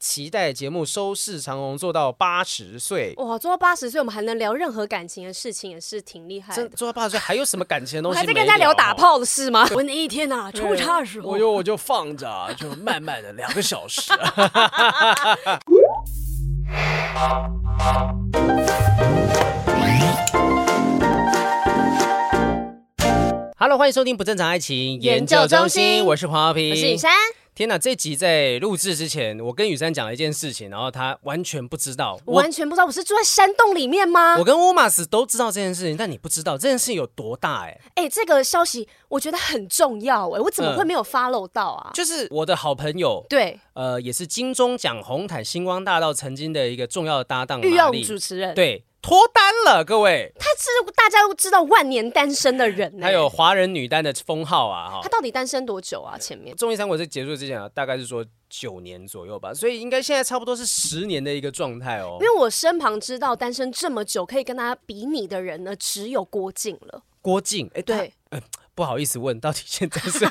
期待节目收视长虹，做到八十岁哇！做到八十岁，我们还能聊任何感情的事情，也是挺厉害的。做到八十岁，还有什么感情的东西？还在跟人家聊打炮的事吗？我那一天啊，出差的时候，我就我就放着，就慢慢的两个小时。Hello，欢迎收听不正常爱情研究中心，我是黄浩平，我是雨珊。天哪！这集在录制之前，我跟雨山讲了一件事情，然后他完全不知道。我完全不知道，我是住在山洞里面吗？我跟乌马斯都知道这件事情，但你不知道这件事情有多大哎！哎，这个消息我觉得很重要哎，我怎么会没有 follow 到啊？就是我的好朋友，对，呃，也是金钟奖红毯星光大道曾经的一个重要的搭档，御用主持人，对。脱单了，各位，他是大家都知道万年单身的人，他有华人女单的封号啊！哈，他到底单身多久啊？前面综艺三国在结束之前啊，大概是说九年左右吧，所以应该现在差不多是十年的一个状态哦。因为我身旁知道单身这么久可以跟他比拟的人呢，只有郭靖了。郭靖，哎，对，呃，不好意思问，到底现在是？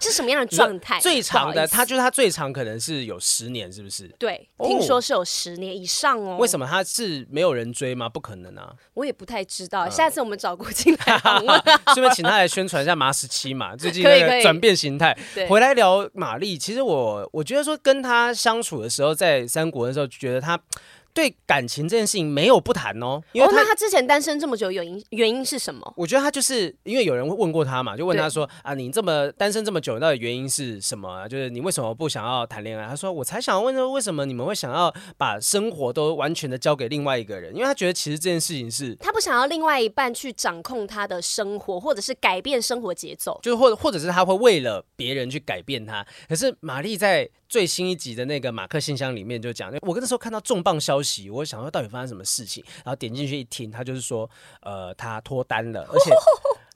是什么样的状态？最长的，他就是他最长可能是有十年，是不是？对，听说是有十年以上哦。为什么他是没有人追吗？不可能啊！我也不太知道。下次我们找郭靖来访问，顺便请他来宣传一下马十七嘛，最近那个转变形态。回来聊马丽，其实我我觉得说跟他相处的时候，在三国的时候，觉得他。对感情这件事情没有不谈哦，因为他、之前单身这么久，原因原因是什么？我觉得他就是因为有人问过他嘛，就问他说啊，你这么单身这么久，到底原因是什么啊？就是你为什么不想要谈恋爱？他说我才想问说，为什么你们会想要把生活都完全的交给另外一个人？因为他觉得其实这件事情是他不想要另外一半去掌控他的生活，或者是改变生活节奏，就是或者或者是他会为了别人去改变他。可是玛丽在。最新一集的那个马克信箱里面就讲，我那时候看到重磅消息，我想说到底发生什么事情，然后点进去一听，他就是说，呃，他脱单了，而且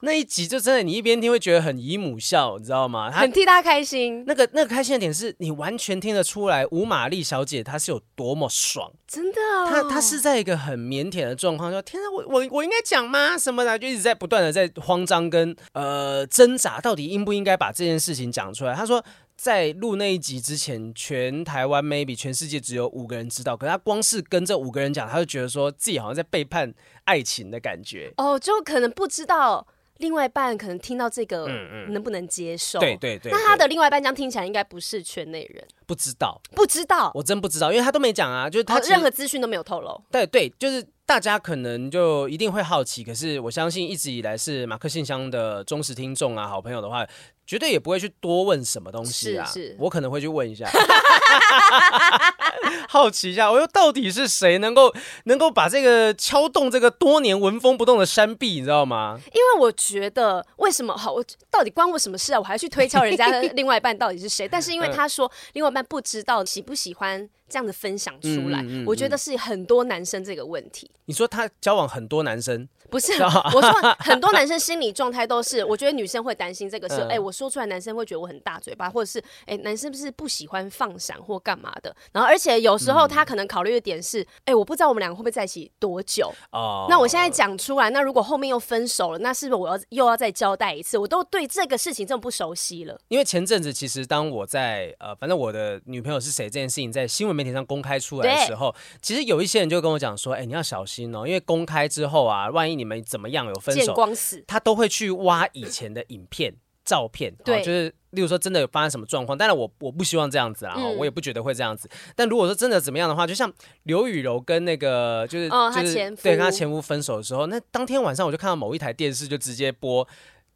那一集就真的你一边听会觉得很姨母笑，你知道吗？他很替他开心。那个那个开心的点是你完全听得出来，吴玛丽小姐她是有多么爽，真的、哦。她她是在一个很腼腆的状况，说天啊，我我我应该讲吗？什么的，就一直在不断的在慌张跟呃挣扎，到底应不应该把这件事情讲出来？她说。在录那一集之前，全台湾 maybe 全世界只有五个人知道，可是他光是跟这五个人讲，他就觉得说自己好像在背叛爱情的感觉。哦，就可能不知道另外一半可能听到这个，能不能接受？对对对。那他的另外一半这样听起来应该不是圈内人，不知道，不知道，我真不知道，因为他都没讲啊，就是他任何资讯都没有透露。对对，就是大家可能就一定会好奇，可是我相信一直以来是马克信箱的忠实听众啊，好朋友的话。绝对也不会去多问什么东西啊，是是我可能会去问一下，好奇一下，我又到底是谁能够能够把这个敲动这个多年纹风不动的山壁，你知道吗？因为我觉得为什么好，我到底关我什么事啊？我还要去推敲人家的另外一半到底是谁？但是因为 他说另外一半不知道喜不喜欢这样的分享出来，嗯嗯嗯、我觉得是很多男生这个问题。你说他交往很多男生？不是，我说很多男生心理状态都是，我觉得女生会担心这个事，哎、我说出来男生会觉得我很大嘴巴，或者是，哎、欸，男生是不是不喜欢放闪或干嘛的？然后，而且有时候他可能考虑的点是，哎、欸，我不知道我们两个会不会在一起多久。哦。那我现在讲出来，那如果后面又分手了，那是不是我要又要再交代一次？我都对这个事情这么不熟悉了。因为前阵子其实当我在呃，反正我的女朋友是谁这件事情在新闻媒体上公开出来的时候，其实有一些人就跟我讲说，哎、欸，你要小心哦，因为公开之后啊，万一你们怎么样有。分手，他都会去挖以前的影片、照片，对，就是例如说真的有发生什么状况。当然我我不希望这样子啊，嗯、我也不觉得会这样子。但如果说真的怎么样的话，就像刘雨柔跟那个就是、哦、就是对跟他前夫分手的时候，那当天晚上我就看到某一台电视就直接播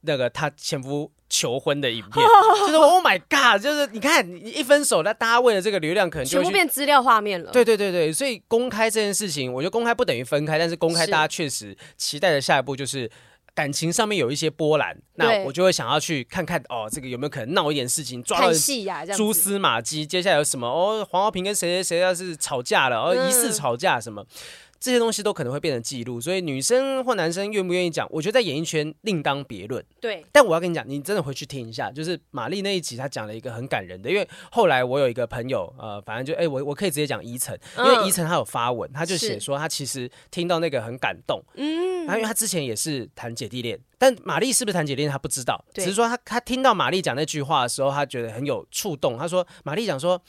那个他前夫求婚的影片，就是 Oh my God，就是你看你一分手，那大家为了这个流量，可能就全部变资料画面了。对对对对，所以公开这件事情，我觉得公开不等于分开，但是公开大家确实期待的下一步就是。感情上面有一些波澜，那我就会想要去看看哦，这个有没有可能闹一点事情，抓到蛛丝马迹，接下来有什么哦？黄浩平跟谁谁谁要是吵架了，哦，疑似吵架什么。嗯这些东西都可能会变成记录，所以女生或男生愿不愿意讲，我觉得在演艺圈另当别论。对，但我要跟你讲，你真的回去听一下，就是玛丽那一集，她讲了一个很感人的。因为后来我有一个朋友，呃，反正就哎，我我可以直接讲伊晨，因为伊晨他有发文，他就写说他其实听到那个很感动。嗯，他因为他之前也是谈姐弟恋，但玛丽是不是谈姐弟恋他不知道，只是说他他听到玛丽讲那句话的时候，他觉得很有触动。他说玛丽讲说。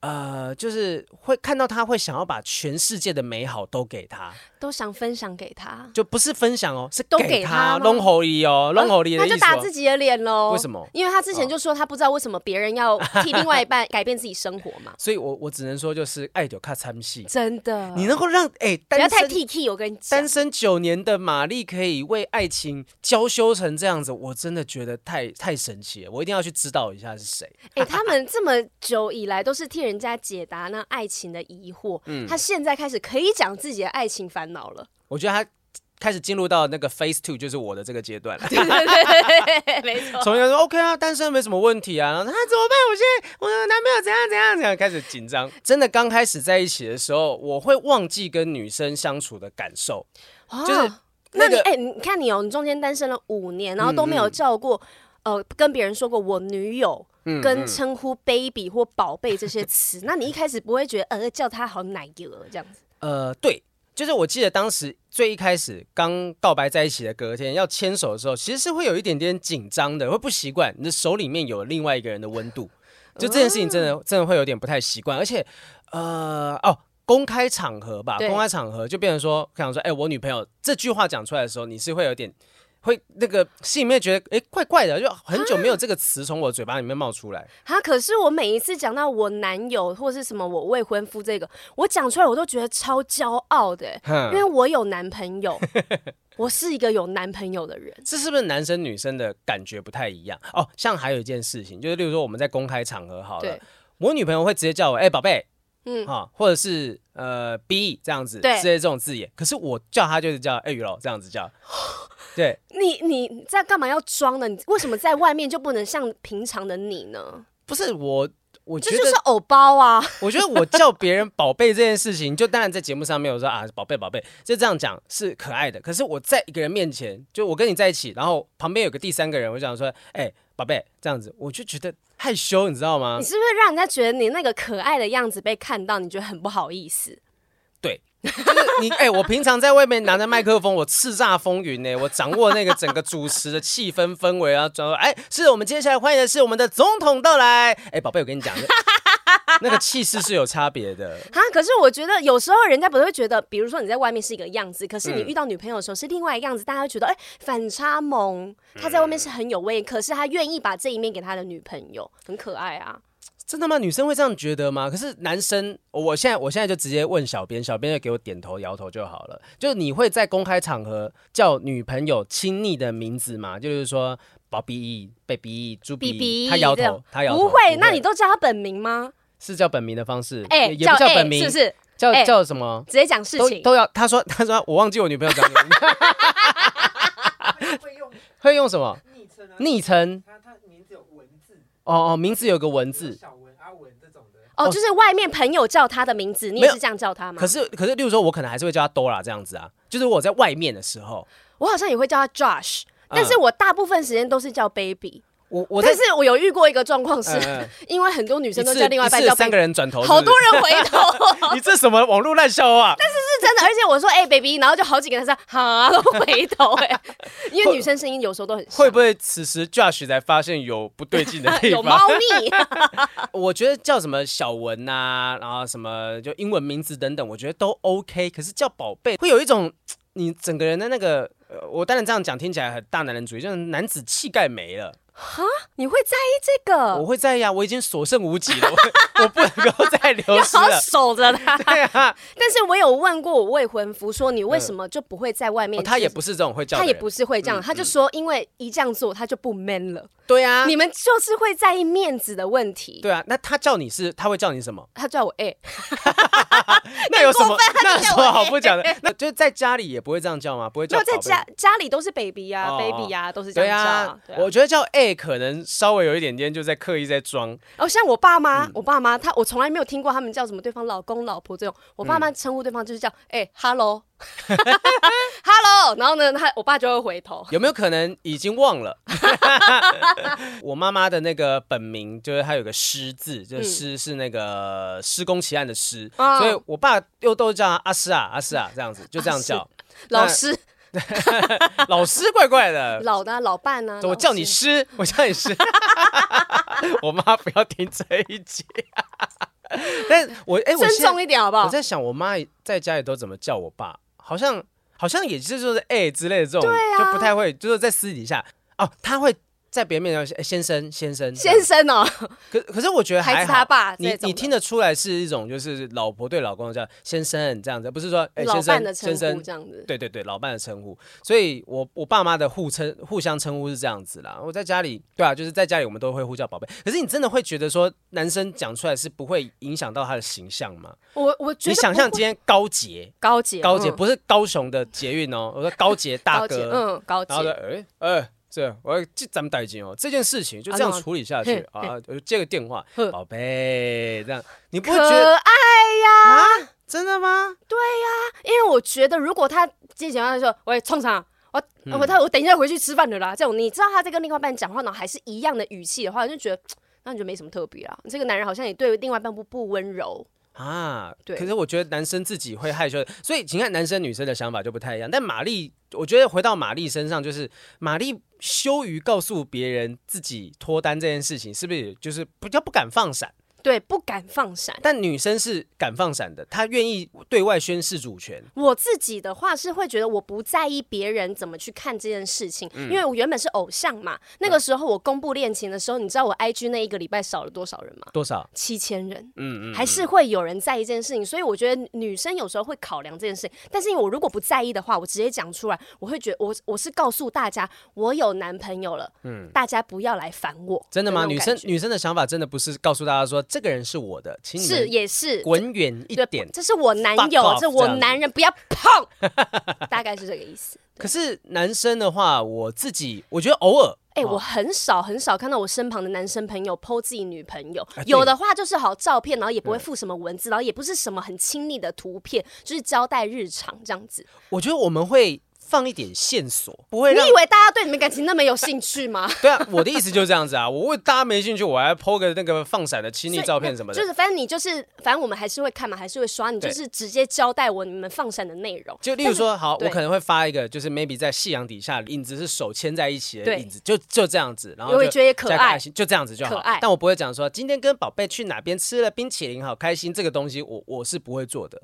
呃，就是会看到他会想要把全世界的美好都给他，都想分享给他，就不是分享哦，是都给他，弄好利哦，弄好利的意思。他就打自己的脸喽？为什么？因为他之前就说他不知道为什么别人要替另外一半改变自己生活嘛。所以我我只能说就是爱就看参戏，真的。你能够让哎，不要太 T T，我跟你讲，单身九年的玛丽可以为爱情娇羞成这样子，我真的觉得太太神奇了。我一定要去知道一下是谁。哎，他们这么久以来都是替人家解答那爱情的疑惑，嗯，他现在开始可以讲自己的爱情烦恼了。我觉得他开始进入到那个 phase two，就是我的这个阶段了。对对对，没错。从前说 OK 啊，单身没什么问题啊。然后他怎么办？我现在我的男朋友怎样怎样怎样，开始紧张。真的刚开始在一起的时候，我会忘记跟女生相处的感受。哦、就是那你哎、欸，你看你哦，你中间单身了五年，然后都没有照过、嗯、呃，跟别人说过我女友。跟称呼 baby 或宝贝这些词，那你一开始不会觉得呃叫他好奶油这样子？呃，对，就是我记得当时最一开始刚告白在一起的隔天要牵手的时候，其实是会有一点点紧张的，会不习惯你的手里面有另外一个人的温度，就这件事情真的真的会有点不太习惯，而且呃哦，公开场合吧，公开场合就变成说，想说哎、欸，我女朋友这句话讲出来的时候，你是会有点。会那个心里面觉得哎怪怪的，就很久没有这个词从我嘴巴里面冒出来。啊，可是我每一次讲到我男友或是什么我未婚夫这个，我讲出来我都觉得超骄傲的，因为我有男朋友，我是一个有男朋友的人。这是不是男生女生的感觉不太一样？哦，像还有一件事情，就是例如说我们在公开场合好了，我女朋友会直接叫我哎宝贝，嗯哈，或者是呃 B 这样子，对，这些这种字眼。可是我叫他就是叫哎雨柔这样子叫。对，你你在干嘛要装呢？你为什么在外面就不能像平常的你呢？不是我，我觉得这就是偶包啊。我觉得我叫别人宝贝这件事情，就当然在节目上面我说啊宝贝宝贝，就这样讲是可爱的。可是我在一个人面前，就我跟你在一起，然后旁边有个第三个人，我想说，哎宝贝这样子，我就觉得害羞，你知道吗？你是不是让人家觉得你那个可爱的样子被看到，你觉得很不好意思？对。就是你哎、欸，我平常在外面拿着麦克风，我叱咤风云呢，我掌握那个整个主持的气氛氛围啊，转哎，是我们接下来欢迎的是我们的总统到来。哎、欸，宝贝，我跟你讲，那个气势是有差别的啊。可是我觉得有时候人家不会觉得，比如说你在外面是一个样子，可是你遇到女朋友的时候是另外一个样子，大家会觉得哎、欸，反差萌。他在外面是很有威，可是他愿意把这一面给他的女朋友，很可爱啊。真的吗？女生会这样觉得吗？可是男生，我现在我现在就直接问小编，小编就给我点头摇头就好了。就你会在公开场合叫女朋友亲昵的名字吗？就是说宝贝、baby、猪 B，他摇头，他摇头。不会，那你都叫他本名吗？是叫本名的方式，哎，也不叫本名，是不是？叫叫什么？直接讲事情都要。他说，他说我忘记我女朋友叫什么。会用会用什么？昵称啊昵称。哦哦，名字有个文字，小文、阿文这种的。哦，就是外面朋友叫他的名字，你也是这样叫他吗？可是可是，例如说，我可能还是会叫他 Dora 这样子啊。就是我在外面的时候，我好像也会叫他 Josh，但是我大部分时间都是叫 Baby。我我但是我有遇过一个状况是，因为很多女生都叫另外一半叫三个人转头，好多人回头。你这什么网络烂笑话？但是是真的，而且我说哎，baby，然后就好几个人说哈都回头哎，因为女生声音有时候都很像。会不会此时 Josh 才发现有不对劲的地方？有猫腻。我觉得叫什么小文呐，然后什么就英文名字等等，我觉得都 OK。可是叫宝贝，会有一种你整个人的那个，我当然这样讲听起来很大男人主义，就是男子气概没了。哈，你会在意这个？我会在意啊，我已经所剩无几了，我，我不能够再流失了。好守着他。对啊，但是我有问过我未婚夫，说你为什么就不会在外面？他也不是这种会叫，他也不是会这样，嗯、他就说因为一这样做他就不 man 了。对啊，你们就是会在意面子的问题。对啊，那他叫你是，他会叫你什么？他叫我哎、欸，那有什么？那有什么好不讲的？那就是在家里也不会这样叫吗？不会叫。在家家里都是 baby 呀、啊哦、，baby 呀、啊，都是这样叫。对啊，对啊，我觉得叫哎、欸，可能稍微有一点点就在刻意在装。哦，像我爸妈，嗯、我爸妈他，我从来没有听过他们叫什么对方老公老婆这种。我爸妈称呼对方就是叫哎、欸、，hello。Hello，然后呢，他我爸就会回头。有没有可能已经忘了？我妈妈的那个本名就是她有个施字，就是施是那个施工奇案的施，嗯、所以我爸又都叫阿师啊阿师啊这样子，就这样叫老师。老师怪怪的，老的、啊、老伴呢、啊？我叫你师，我叫你师。我妈不要听这一集。但我哎，我尊重一点好不好？我在想，我妈在家里都怎么叫我爸？好像好像也是就是哎之类的这种，啊、就不太会，就是在私底下哦，他会。在别人面前，先生，先生，先生哦。可可是我觉得还好，孩子他爸，你你听得出来是一种就是老婆对老公叫先生这样子，不是说哎、欸、先生先生这样子。对对对，老伴的称呼。所以我我爸妈的互称互相称呼是这样子啦。我在家里，对啊，就是在家里我们都会呼叫宝贝。可是你真的会觉得说男生讲出来是不会影响到他的形象吗？我我觉得你想象今天高捷高捷高捷不是高雄的捷运哦，我说高捷大哥，嗯高捷，然后说哎哎。欸欸对，我要这咱们带劲哦，这件事情就这样处理下去啊，我就接个电话，宝贝，这样你不会觉得可爱呀？真的吗？对呀，因为我觉得如果他接电话的时候，喂，冲场，我我他我等一下回去吃饭的啦，这种你知道他在跟另外一半讲话呢，还是一样的语气的话，就觉得 那你就没什么特别啊。这个男人好像也对另外一半不不温柔。啊，对。可是我觉得男生自己会害羞，所以请看男生女生的想法就不太一样。但玛丽，我觉得回到玛丽身上，就是玛丽羞于告诉别人自己脱单这件事情，是不是就是比较不敢放闪？对，不敢放闪，但女生是敢放闪的，她愿意对外宣示主权。我自己的话是会觉得我不在意别人怎么去看这件事情，嗯、因为我原本是偶像嘛。那个时候我公布恋情的时候，你知道我 IG 那一个礼拜少了多少人吗？多少？七千人。嗯，嗯嗯，还是会有人在意这件事情，所以我觉得女生有时候会考量这件事情。但是我如果不在意的话，我直接讲出来，我会觉得我我是告诉大家我有男朋友了，嗯，大家不要来烦我。真的吗？女生女生的想法真的不是告诉大家说这个人是我的。是也是，滚远一点。这是我男友，这是我男人，不要碰。大概是这个意思。可是男生的话，我自己我觉得偶尔，哎，我很少很少看到我身旁的男生朋友 po 自己女朋友，有的话就是好照片，然后也不会附什么文字，然后也不是什么很亲密的图片，就是交代日常这样子。我觉得我们会。放一点线索，不会。你以为大家对你们感情那么有兴趣吗？对啊，我的意思就是这样子啊。我为大家没兴趣，我还 po 个那个放闪的亲密照片什么的。就是反正你就是，反正我们还是会看嘛，还是会刷。你就是直接交代我你们放闪的内容。就例如说，好，我可能会发一个，就是 maybe 在夕阳底下，影子是手牵在一起的影子，就就这样子。然后我也觉得可爱，就这样子就好。但我不会讲说今天跟宝贝去哪边吃了冰淇淋，好开心。这个东西我我是不会做的。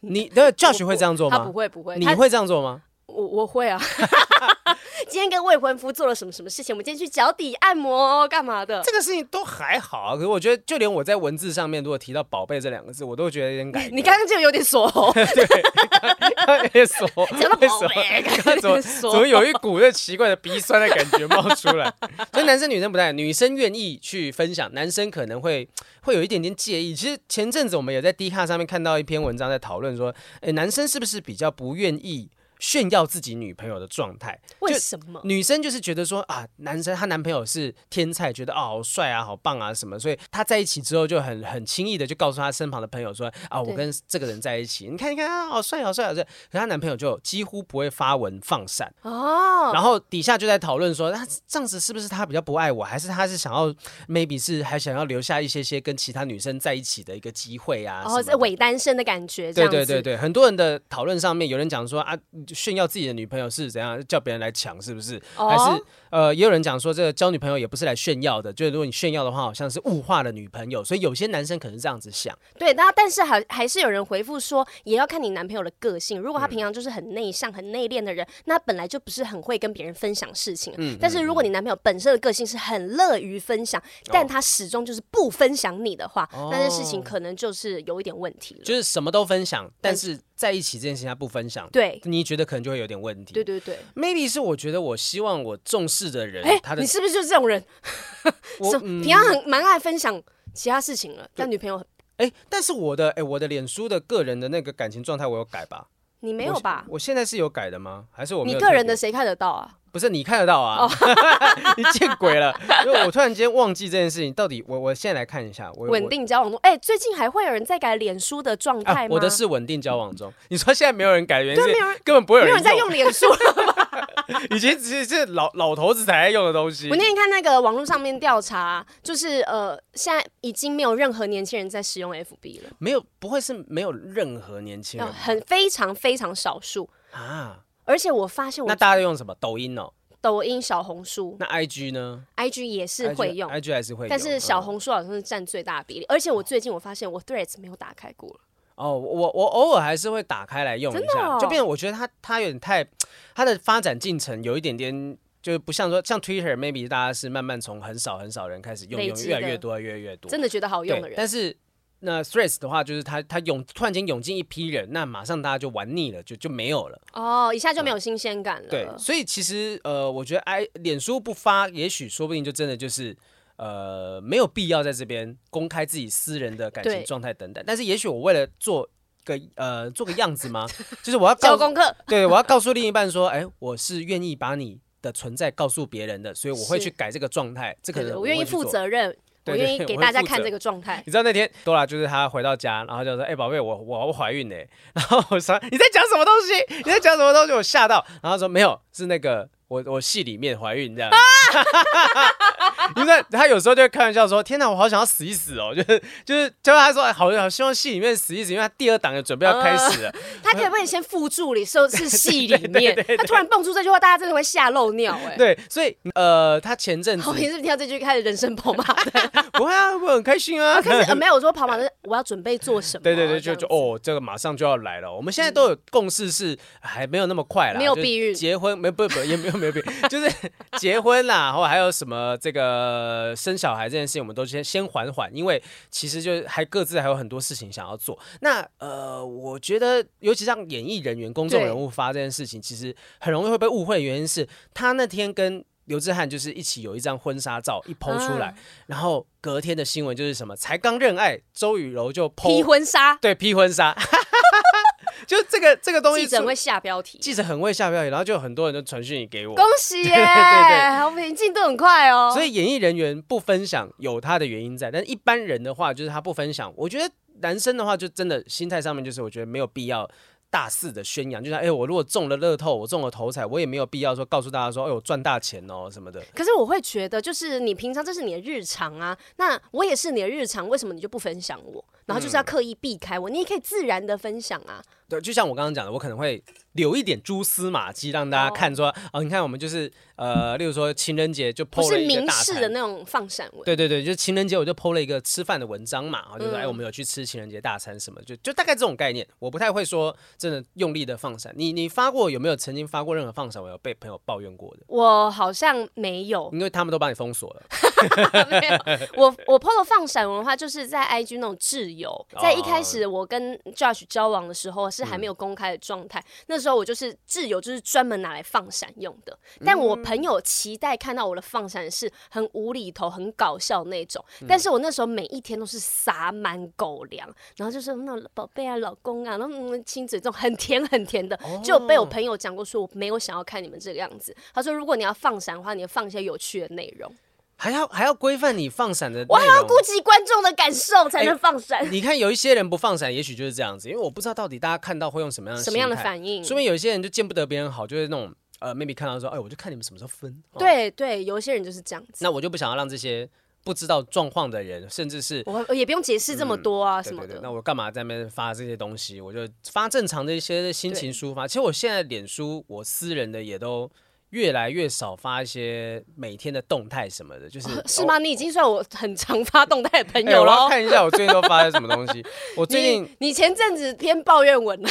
你的 Josh 会这样做吗？他不会不会。你会这样做吗？我我会啊，今天跟未婚夫做了什么什么事情？我们今天去脚底按摩干嘛的？这个事情都还好啊，可是我觉得就连我在文字上面如果提到“宝贝”这两个字，我都觉得有点感。你刚刚就有点锁喉，对，有点锁，讲到宝贝，怎么怎么有一股那奇怪的鼻酸的感觉冒出来？所以男生女生不太，女生愿意去分享，男生可能会会有一点点介意。其实前阵子我们也在 D 卡上面看到一篇文章，在讨论说，哎，男生是不是比较不愿意？炫耀自己女朋友的状态，为什么？女生就是觉得说啊，男生她男朋友是天才，觉得哦好帅啊，好棒啊什么，所以她在一起之后就很很轻易的就告诉他身旁的朋友说啊，我跟这个人在一起，你看你看啊，好帅好帅好帅。可是他男朋友就几乎不会发文放闪哦，然后底下就在讨论说，那这样子是不是他比较不爱我，还是他是想要 maybe 是还想要留下一些些跟其他女生在一起的一个机会啊？哦，这伪单身的感觉。对对对对，很多人的讨论上面有人讲说啊。炫耀自己的女朋友是怎样，叫别人来抢，是不是？哦、还是呃，也有人讲说，这个交女朋友也不是来炫耀的，就是如果你炫耀的话，好像是物化了女朋友，所以有些男生可能是这样子想。对，那但是还还是有人回复说，也要看你男朋友的个性。如果他平常就是很内向、很内敛的人，那本来就不是很会跟别人分享事情。嗯。但是如果你男朋友本身的个性是很乐于分享，嗯、但他始终就是不分享你的话，哦、那件事情可能就是有一点问题了。就是什么都分享，但是在一起这件事情他不分享，对，你觉得可能就会有点问题。对对对，maybe 是我觉得我希望我重视的人，欸、他的你是不是就是这种人？我平常很蛮爱分享其他事情了，但女朋友哎、欸，但是我的哎、欸，我的脸书的个人的那个感情状态我有改吧？你没有吧？我，我现在是有改的吗？还是我？你个人的谁看得到啊？不是你看得到啊？你见鬼了！因为我突然间忘记这件事情，到底我我现在来看一下。稳定交往中，哎、欸，最近还会有人在改脸书的状态吗、啊？我的是稳定交往中。你说现在没有人改，原因是根本不会有人，没有人在用脸书了吧？以前只是是老老头子才在用的东西。我那天看那个网络上面调查，就是呃，现在已经没有任何年轻人在使用 FB 了。没有，不会是没有任何年轻人，很非常非常少数啊。而且我发现我，那大家都用什么？抖音哦，抖音、小红书。那 IG 呢？IG 也是会用 IG，IG 还是会用，但是小红书好像是占最大比例。而且我最近我发现我 Threads 没有打开过了。哦，我我偶尔还是会打开来用一下，就变成我觉得它它有点太，它的发展进程有一点点，就是不像说像 Twitter，maybe 大家是慢慢从很少很少人开始用，用越来越多，越来越多，真的觉得好用的人。但是。那 Threads 的话，就是他他涌突然间涌进一批人，那马上大家就玩腻了，就就没有了。哦，一下就没有新鲜感了。对，所以其实呃，我觉得哎，脸书不发，也许说不定就真的就是呃，没有必要在这边公开自己私人的感情状态等等。但是也许我为了做个呃做个样子吗？就是我要交功课，对，我要告诉另一半说，哎，我是愿意把你的存在告诉别人的，所以我会去改这个状态。这可能我愿意负责任。我愿意给大家看这个状态。你知道那天多拉就是她回到家，然后就说：“哎、欸，宝贝，我我我怀孕呢。”然后我说：“你在讲什么东西？你在讲什么东西？”我吓到，然后说：“没有，是那个我我戏里面怀孕这样子。”因为他有时候就会开玩笑说：“天哪，我好想要死一死哦！”就 是就是，就是他说：“好好希望戏里面死一死，因为他第二档也准备要开始了。呃”他可以帮你先附注你说是戏里面，他突然蹦出这句话，大家真的会吓漏尿哎。对，所以呃，他前阵子我平时听到这句开始人生跑马灯，不会啊，我很开心啊。开始没有我说跑马灯，我要准备做什么？对对对，就就哦，这个马上就要来了。我们现在都有共识是还没有那么快啦，没有避孕，结婚没不不也没有没有避孕，就是结婚啦，或还有什么这个生小孩这件事情，我们都先先缓缓，因为其实就还各自还有很多事情想要做。那呃，我觉得尤其像演艺人员、公众人物发这件事情，其实很容易会被误会的原因是他那天跟刘志汉就是一起有一张婚纱照一 PO 出来，然后隔天的新闻就是什么？才刚认爱，周雨柔就 PO 披婚纱，对，披婚纱。就这个这个东西，记者会下标题，记者很会下标题，然后就有很多人都传讯给我，恭喜耶，对对，好评进度很快哦。所以演艺人员不分享有他的原因在，但一般人的话就是他不分享。我觉得男生的话就真的心态上面就是我觉得没有必要。大肆的宣扬，就像哎，我如果中了乐透，我中了头彩，我也没有必要说告诉大家说，哎，我赚大钱哦什么的。可是我会觉得，就是你平常这是你的日常啊，那我也是你的日常，为什么你就不分享我？然后就是要刻意避开我，嗯、你也可以自然的分享啊。对，就像我刚刚讲的，我可能会留一点蛛丝马迹，让大家看说，哦，哦，你看我们就是呃，例如说情人节就 po 了一个大餐，不是明示的那种放闪文。对对对，就情人节我就 po 了一个吃饭的文章嘛，就说，嗯、哎，我们有去吃情人节大餐什么，就就大概这种概念。我不太会说真的用力的放闪。你你发过有没有曾经发过任何放闪？我有被朋友抱怨过的？我好像没有，因为他们都把你封锁了。没有，我我 po 的放闪文的话，就是在 IG 那种挚友，在一开始我跟 Josh 交往的时候是还没有公开的。状态那时候我就是挚友，就是专门拿来放闪用的。但我朋友期待看到我的放闪是很无厘头、很搞笑那种。但是我那时候每一天都是撒满狗粮，然后就是那种宝贝啊、老公啊，然后亲嘴这种很甜很甜的，就被我朋友讲过，说我没有想要看你们这个样子。他说，如果你要放闪的话，你要放一些有趣的内容。还要还要规范你放闪的，我还要顾及观众的感受才能放闪。你看有一些人不放闪，也许就是这样子，因为我不知道到底大家看到会用什么样的什么样的反应。说明有一些人就见不得别人好，就是那种呃，maybe 看到说，哎，我就看你们什么时候分。对对，有一些人就是这样子。那我就不想要让这些不知道状况的人，甚至是我也不用解释这么多啊什么的。嗯、对对对，那我干嘛在那边发这些东西？我就发正常的一些心情抒发。其实我现在脸书，我私人的也都。越来越少发一些每天的动态什么的，就是、哦、是吗？你已经算我很常发动态的朋友了、欸。我要看一下我最近都发些什么东西。我最近你，你前阵子偏抱怨文了。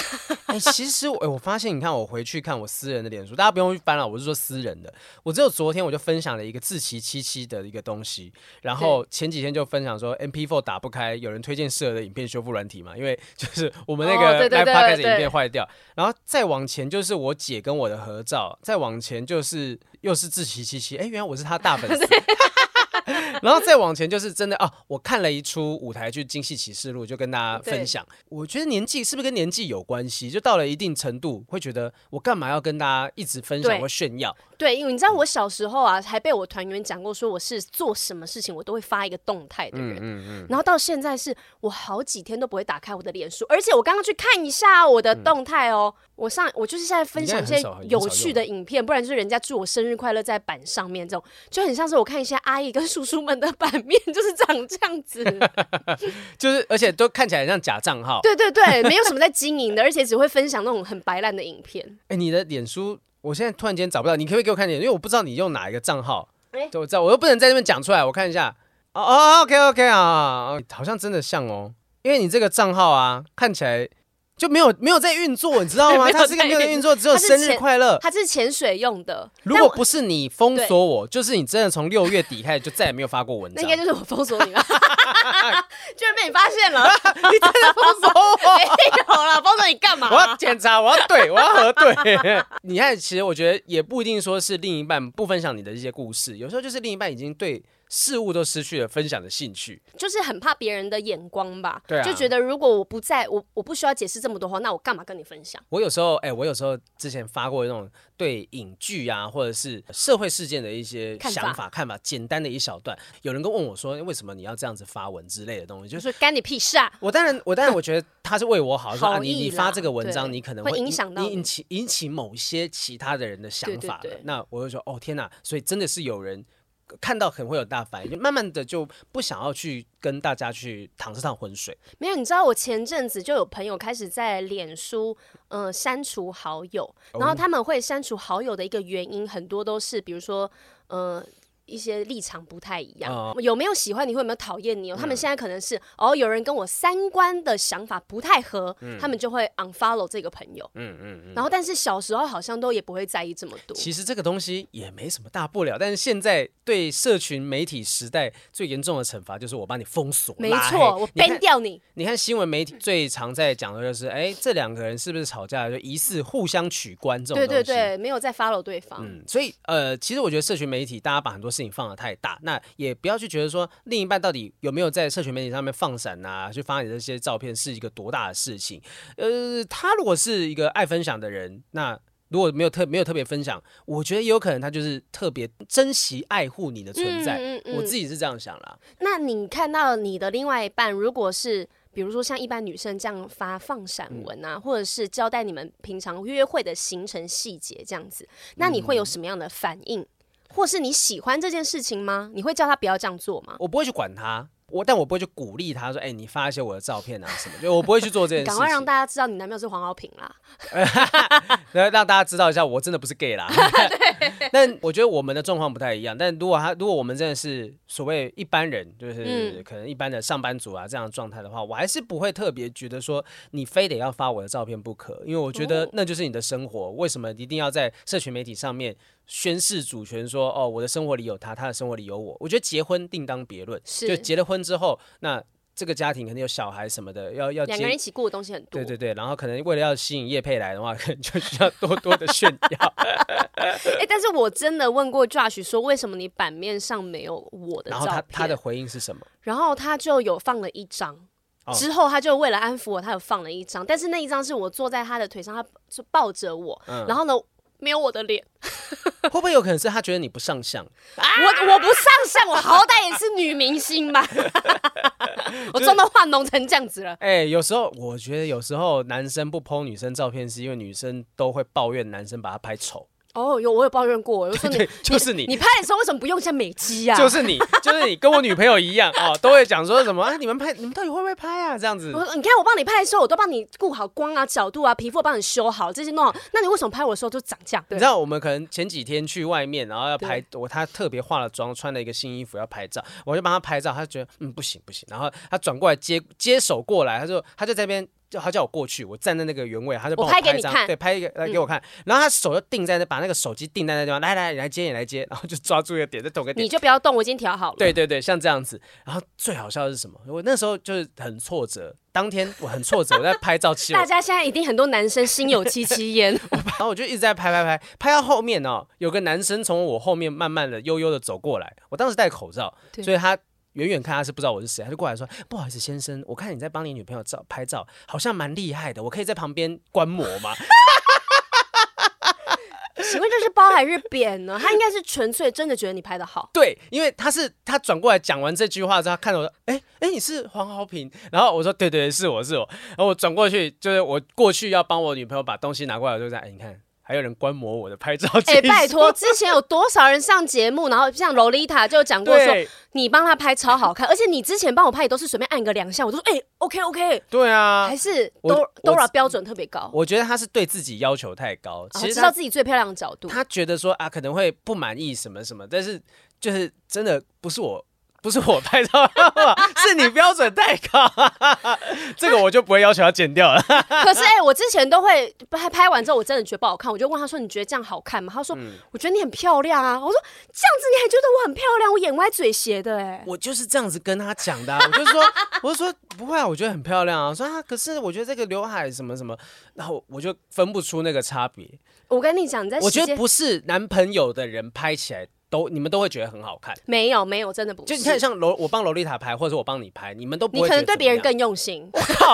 哎、欸，其实我、欸、我发现，你看我回去看我私人的脸书，大家不用翻了，我是说私人的。我只有昨天我就分享了一个自欺七七的一个东西，然后前几天就分享说 MP4 打不开，有人推荐适合的影片修复软体嘛，因为就是我们那个 Live Podcast 影片坏掉。然后再往前就是我姐跟我的合照，再往前就是。又是自欺欺欺，哎，原来我是他大粉丝。然后再往前就是真的哦，我看了一出舞台剧《京戏启示录》，就跟大家分享。我觉得年纪是不是跟年纪有关系？就到了一定程度，会觉得我干嘛要跟大家一直分享或炫耀？对，因为你知道我小时候啊，还被我团员讲过，说我是做什么事情我都会发一个动态的人。嗯嗯，嗯。然后到现在是我好几天都不会打开我的脸书，而且我刚刚去看一下我的动态哦，嗯、我上我就是现在分享一些有趣的影片，不然就是人家祝我生日快乐在板上面这种，就很像是我看一些阿姨跟叔叔叔们的版面，就是长这样子，就是而且都看起来像假账号。对对对，没有什么在经营的，而且只会分享那种很白烂的影片。哎、欸，你的脸书。我现在突然间找不到，你可不可以给我看点？因为我不知道你用哪一个账号。哎、欸，我知道，我又不能在这边讲出来。我看一下，哦哦，OK OK 啊，好像真的像哦，因为你这个账号啊，看起来。就没有没有在运作，你知道吗？它是一个没有在运作，只有生日快乐。它是潜水用的。如果不是你封锁我，就是你真的从六月底开始就再也没有发过文章。那应该就是我封锁你了，居然被你发现了！你真的封锁我？没有了，封锁你干嘛？我要检查，我要对，我要核对。你看，其实我觉得也不一定说是另一半不分享你的一些故事，有时候就是另一半已经对。事物都失去了分享的兴趣，就是很怕别人的眼光吧？对啊，就觉得如果我不在，我我不需要解释这么多话，那我干嘛跟你分享？我有时候，哎、欸，我有时候之前发过那种对影剧啊，或者是社会事件的一些想法、看法，简单的一小段，有人跟问我说，为什么你要这样子发文之类的东西，就是干你屁事啊！我当然，我当然，我觉得他是为我好，说啊，你你发这个文章，你可能会，会影响到引起引起某些其他的人的想法。对对对，那我就说，哦天哪！所以真的是有人。看到可能会有大反应，就慢慢的就不想要去跟大家去趟这趟浑水。没有，你知道我前阵子就有朋友开始在脸书，呃，删除好友，然后他们会删除好友的一个原因很多都是，比如说，呃。一些立场不太一样，哦、有没有喜欢你，会有没有讨厌你？哦、嗯，他们现在可能是哦，有人跟我三观的想法不太合，嗯、他们就会 unfollow 这个朋友。嗯嗯嗯。然后，但是小时候好像都也不会在意这么多。其实这个东西也没什么大不了，但是现在对社群媒体时代最严重的惩罚就是我把你封锁。没错，我 ban 掉你。你看新闻媒体最常在讲的就是，哎，这两个人是不是吵架？就疑似互相取关这种。对对对，没有在 follow 对方。嗯，所以呃，其实我觉得社群媒体大家把很多。事情放的太大，那也不要去觉得说另一半到底有没有在社群媒体上面放闪啊，去发你这些照片是一个多大的事情。呃，他如果是一个爱分享的人，那如果没有特没有特别分享，我觉得也有可能他就是特别珍惜爱护你的存在。嗯嗯嗯，我自己是这样想啦。那你看到你的另外一半，如果是比如说像一般女生这样发放闪文啊，嗯、或者是交代你们平常约会的行程细节这样子，那你会有什么样的反应？或是你喜欢这件事情吗？你会叫他不要这样做吗？我不会去管他。我但我不会去鼓励他说，哎、欸，你发一些我的照片啊什么，就我不会去做这件事。赶快让大家知道你男朋友是黄豪平啦，让大家知道一下，我真的不是 gay 啦。但我觉得我们的状况不太一样。但如果他如果我们真的是所谓一般人，就是可能一般的上班族啊这样的状态的话，我还是不会特别觉得说你非得要发我的照片不可，因为我觉得那就是你的生活，为什么一定要在社群媒体上面宣誓主权说，说哦我的生活里有他，他的生活里有我？我觉得结婚定当别论，是就结了婚。之后，那这个家庭肯定有小孩什么的，要要两个人一起过的东西很多。对对对，然后可能为了要吸引叶佩来的话，可能就需要多多的炫耀。哎、欸，但是我真的问过 Josh 说，为什么你版面上没有我的照片？然后他他的回应是什么？然后他就有放了一张，哦、之后他就为了安抚我，他有放了一张，但是那一张是我坐在他的腿上，他就抱着我，嗯、然后呢，没有我的脸。会不会有可能是他觉得你不上相？啊、我我不上相，我好歹也是女明星吧？我妆都化浓成这样子了。哎、欸，有时候我觉得有时候男生不 po 女生照片，是因为女生都会抱怨男生把她拍丑。哦，有我有抱怨过，我说你就是你，你拍的时候为什么不用一下美肌啊？就是你，就是你跟我女朋友一样哦，都会讲说什么啊？你们拍，你们到底会不会拍啊？这样子。我说你看我帮你拍的时候，我都帮你顾好光啊、角度啊、皮肤帮你修好，这些弄好。那你为什么拍我的时候就长这样？你知道我们可能前几天去外面，然后要拍我，他特别化了妆，穿了一个新衣服要拍照，我就帮他拍照，他就觉得嗯不行不行，然后他转过来接接手过来，他就他就在那边。就他叫我过去，我站在那个原位，他就帮我拍一张，我拍给你看，对，拍一个来给我看。嗯、然后他手就定在那，把那个手机定在那地方，来来，你来接，你来接，然后就抓住一个点，再抖个点。你就不要动，我已经调好了。对对对，像这样子。然后最好笑的是什么？我那时候就是很挫折，当天我很挫折，我在拍照期。大家现在一定很多男生心有戚戚焉。然后我就一直在拍拍拍，拍到后面哦，有个男生从我后面慢慢的悠悠的走过来，我当时戴口罩，所以他。远远看他是不知道我是谁，他就过来说：“不好意思，先生，我看你在帮你女朋友照拍照，好像蛮厉害的，我可以在旁边观摩吗？” 请问这是褒还是贬呢？他应该是纯粹真的觉得你拍的好。对，因为他是他转过来讲完这句话之后，他看着我说：“哎哎，你是黄豪平？”然后我说：“对对对，是我是我。”然后我转过去，就是我过去要帮我女朋友把东西拿过来，我就在哎，你看。还有人观摩我的拍照。哎、欸，拜托，之前有多少人上节目，然后像洛丽塔就讲过说，你帮他拍超好看，而且你之前帮我拍也都是随便按个两下，我都说哎、欸、，OK OK。对啊，还是 Dora 标准特别高。我觉得他是对自己要求太高，其实、哦、知道自己最漂亮的角度。他觉得说啊，可能会不满意什么什么，但是就是真的不是我。不是我拍照，是你标准太高，这个我就不会要求他剪掉了。可是哎、欸，我之前都会拍拍完之后，我真的觉得不好看，我就问他说：“你觉得这样好看吗？”他说：“嗯、我觉得你很漂亮啊。”我说：“这样子你还觉得我很漂亮？我眼歪嘴斜的哎、欸。”我就是这样子跟他讲的、啊，我就说：“我就说不会啊，我觉得很漂亮啊。”我说：“啊，可是我觉得这个刘海什么什么，然后我就分不出那个差别。”我跟你讲，你在我觉得不是男朋友的人拍起来。都你们都会觉得很好看，没有没有，真的不是。就你看，像罗我帮洛丽塔拍，或者我帮你拍，你们都不会。你可能对别人更用心。我靠！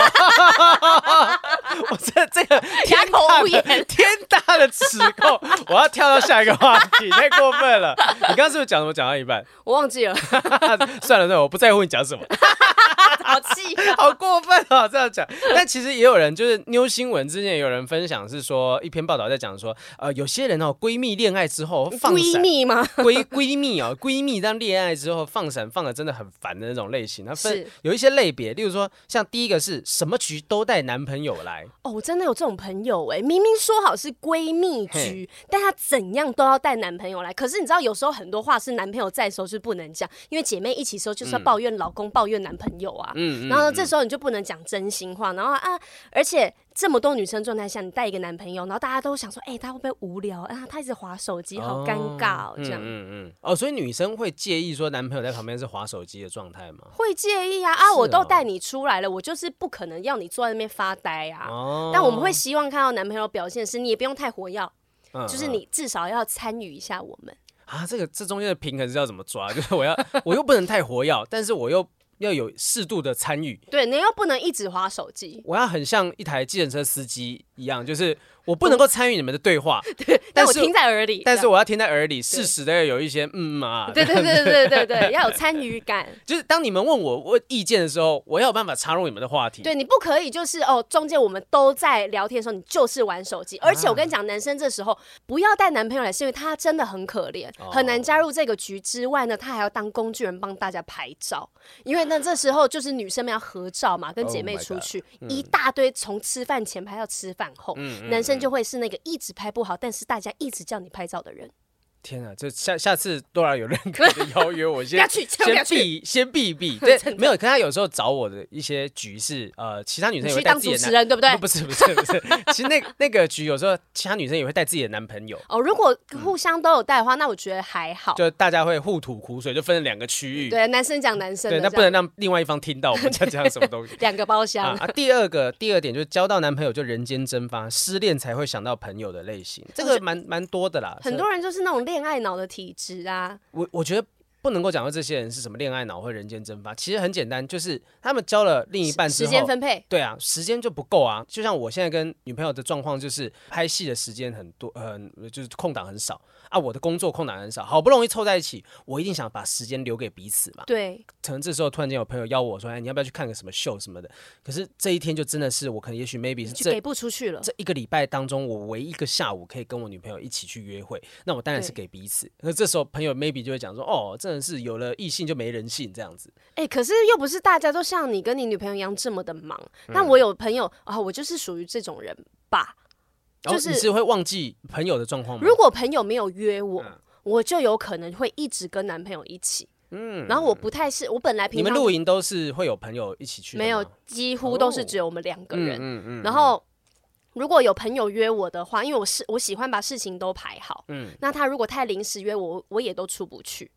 我这这个 天大的 天大的耻控，我要跳到下一个话题，太过分了。你刚刚是不是讲什么讲到一半？我忘记了。算了算了，我不在乎你讲什么。好气，好过分啊！这样讲，但其实也有人就是妞新闻之前也有人分享是说一篇报道在讲说，呃，有些人哦闺蜜恋爱之后放闪，闺蜜吗？闺闺蜜哦，闺蜜当恋爱之后放闪放的真的很烦的那种类型。那分是有一些类别，例如说像第一个是什么局都带男朋友来哦，我真的有这种朋友哎，明明说好是闺蜜局，但她怎样都要带男朋友来。可是你知道有时候很多话是男朋友在的时候是不能讲，因为姐妹一起时候就是要抱怨老公、嗯、抱怨男朋友啊。嗯，然后这时候你就不能讲真心话，然后啊，而且这么多女生状态下，你带一个男朋友，然后大家都想说，哎、欸，他会不会无聊啊？他一直划手机，好尴尬哦，这样。嗯嗯嗯。哦，所以女生会介意说男朋友在旁边是划手机的状态吗？会介意啊啊！我都带你出来了，我就是不可能要你坐在那边发呆啊。哦。但我们会希望看到男朋友表现是，你也不用太活跃，嗯、就是你至少要参与一下我们。啊，这个这中间的平衡是要怎么抓？就是我要我又不能太活跃，但是我又。要有适度的参与，对，你又不能一直划手机。我要很像一台计程车司机一样，就是。我不能够参与你们的对话，对，但我听在耳里。但是我要听在耳里，适时的要有一些嗯啊，对对对对对对，要有参与感。就是当你们问我问意见的时候，我要有办法插入你们的话题。对，你不可以就是哦，中间我们都在聊天的时候，你就是玩手机。而且我跟你讲，男生这时候不要带男朋友来，是因为他真的很可怜，很难加入这个局。之外呢，他还要当工具人帮大家拍照。因为那，这时候就是女生们要合照嘛，跟姐妹出去一大堆，从吃饭前拍到吃饭后，男生就会是那个一。一直拍不好，但是大家一直叫你拍照的人。天啊！就下下次多少有认可的邀约，我 先去先避先避一避。对，没有。可他有时候找我的一些局是呃，其他女生也会带自己的男人，对不对？不是不是不是。其实那那个局有时候其他女生也会带自己的男朋友。哦，如果互相都有带的话，那我觉得还好。就大家会互吐苦水，就分成两个区域。对，男生讲男生。对，那不能让另外一方听到我们在讲什么东西。两个包厢啊。第二个第二点就是交到男朋友就人间蒸发，失恋才会想到朋友的类型，这个蛮蛮多的啦。很多人就是那种恋恋爱脑的体。质啊，我我觉得不能够讲到这些人是什么恋爱脑或人间蒸发，其实很简单，就是他们交了另一半之后，时间分配，对啊，时间就不够啊。就像我现在跟女朋友的状况，就是拍戏的时间很多，很就是空档很少啊。我的工作空档很少，好不容易凑在一起，我一定想把时间留给彼此嘛。对，可能这时候突然间有朋友邀我说：“哎，你要不要去看个什么秀什么的？”可是这一天就真的是我可能也许 maybe 是这给不出去了。这一个礼拜当中，我唯一一个下午可以跟我女朋友一起去约会，那我当然是给彼此。那这时候朋友 maybe 就会讲说：“哦，真的是有了异性就没人性这样子。”哎，可是又不是大家都像你跟你女朋友一样这么的忙。那我有朋友啊，我就是属于这种人吧。就是你是会忘记朋友的状况吗？如果朋友没有约我，我就有可能会一直跟男朋友一起。嗯，然后我不太是，我本来平常你们露营都是会有朋友一起去，没有，几乎都是只有我们两个人。嗯嗯。然后如果有朋友约我的话，因为我是我喜欢把事情都排好。嗯。那他如果太临时约我，我也都出不去。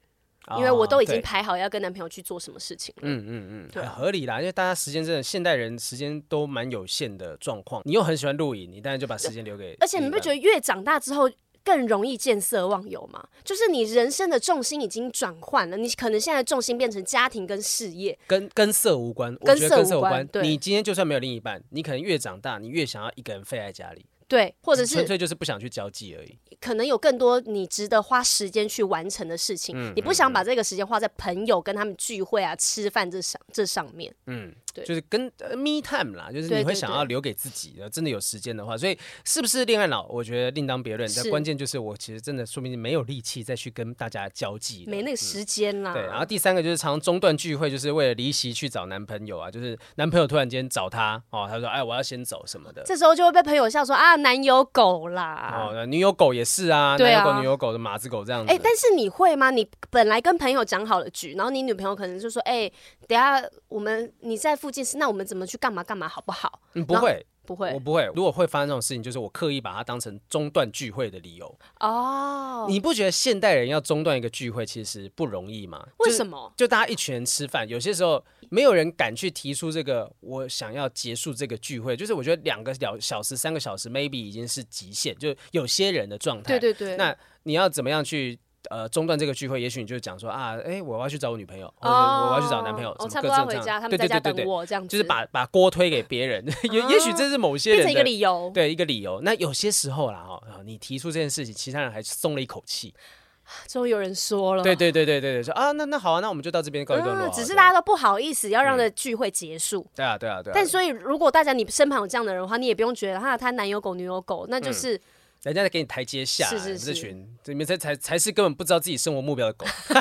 因为我都已经排好要跟男朋友去做什么事情了。嗯嗯嗯，对，合理啦。因为大家时间真的，现代人时间都蛮有限的状况。你又很喜欢露营，你当然就把时间留给。而且你不觉得越长大之后更容易见色忘友吗？就是你人生的重心已经转换了，你可能现在重心变成家庭跟事业，跟跟色无关。跟色无关。对。你今天就算没有另一半，你可能越长大，你越想要一个人废在家里。对，或者是纯粹就是不想去交际而已。可能有更多你值得花时间去完成的事情，嗯、你不想把这个时间花在朋友跟他们聚会啊、吃饭这上这上面。嗯。就是跟 me time 啦，就是你会想要留给自己的，真的有时间的话，所以是不是恋爱脑？我觉得另当别论。但关键就是我其实真的说明没有力气再去跟大家交际，没那个时间啦。对，然后第三个就是常中断聚会，就是为了离席去找男朋友啊，就是男朋友突然间找他哦，他说哎我要先走什么的，这时候就会被朋友笑说啊男友狗啦，哦女友狗也是啊，男友狗女友狗的马子狗这样子。哎，但是你会吗？你本来跟朋友讲好了局，然后你女朋友可能就说哎，等下我们你在附近是，那我们怎么？去干嘛干嘛好不好？嗯，不会，不会，我不会。如果会发生这种事情，就是我刻意把它当成中断聚会的理由。哦，你不觉得现代人要中断一个聚会其实不容易吗？为什么？就大家一群人吃饭，有些时候没有人敢去提出这个，我想要结束这个聚会。就是我觉得两个小小时、三个小时，maybe 已经是极限，就有些人的状态。对对对。那你要怎么样去？呃，中断这个聚会，也许你就讲说啊，哎，我要去找我女朋友，或者我要去找男朋友，我差不多要回家，他们在家等我，这样子，就是把把锅推给别人，也也许这是某些人的一个理由，对，一个理由。那有些时候啦，哈，你提出这件事情，其他人还松了一口气，终于有人说了，对对对对对对，说啊，那那好啊，那我们就到这边告一段落，只是大家都不好意思要让这聚会结束，对啊对啊对啊。但所以如果大家你身旁有这样的人的话，你也不用觉得哈他男友狗女友狗，那就是。人家在给你台阶下，是是是，这群这里面才才才是根本不知道自己生活目标的狗，突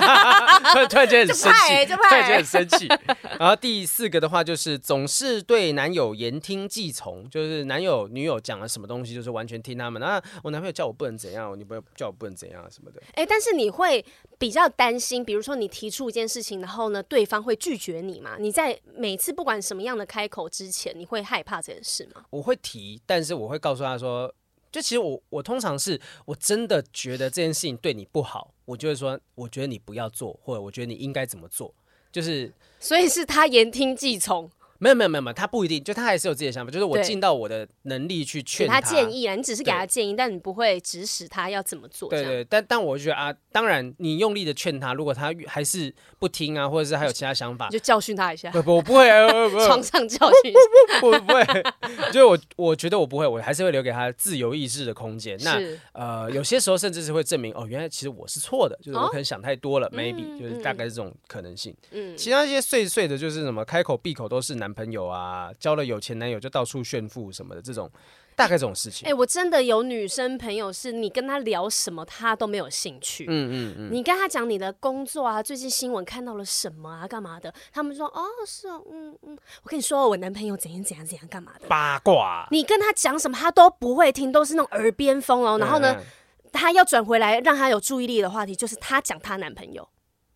然突然间很生气，突然间很生气。然后第四个的话就是总是对男友言听计从，就是男友女友讲了什么东西，就是完全听他们。那我男朋友叫我不能怎样，我女朋友叫我不能怎样什么的。哎，但是你会比较担心，比如说你提出一件事情，然后呢，对方会拒绝你吗？你在每次不管什么样的开口之前，你会害怕这件事吗？我会提，但是我会告诉他说。就其实我我通常是我真的觉得这件事情对你不好，我就会说，我觉得你不要做，或者我觉得你应该怎么做，就是所以是他言听计从。没有没有没有没有，他不一定，就他还是有自己的想法，就是我尽到我的能力去劝他，他建议啊，你只是给他建议，但你不会指使他要怎么做。对对，但但我觉得啊，当然你用力的劝他，如果他还是不听啊，或者是还有其他想法，就教训他一下。不不，我不会，床上教训，不不不会。就是我我觉得我不会，我还是会留给他自由意志的空间。那呃，有些时候甚至是会证明哦，原来其实我是错的，就是我可能想太多了，maybe 就是大概是这种可能性。嗯，其他一些碎碎的，就是什么开口闭口都是男朋友啊。交了有钱男友就到处炫富什么的，这种大概这种事情。哎、欸，我真的有女生朋友，是你跟她聊什么，她都没有兴趣。嗯嗯嗯。你跟她讲你的工作啊，最近新闻看到了什么啊，干嘛的？他们说哦，是哦，嗯嗯。我跟你说，我男朋友怎样怎样怎样，干嘛的？八卦。你跟他讲什么，他都不会听，都是那种耳边风哦。然后呢，她、嗯、要转回来让她有注意力的话题，就是她讲她男朋友，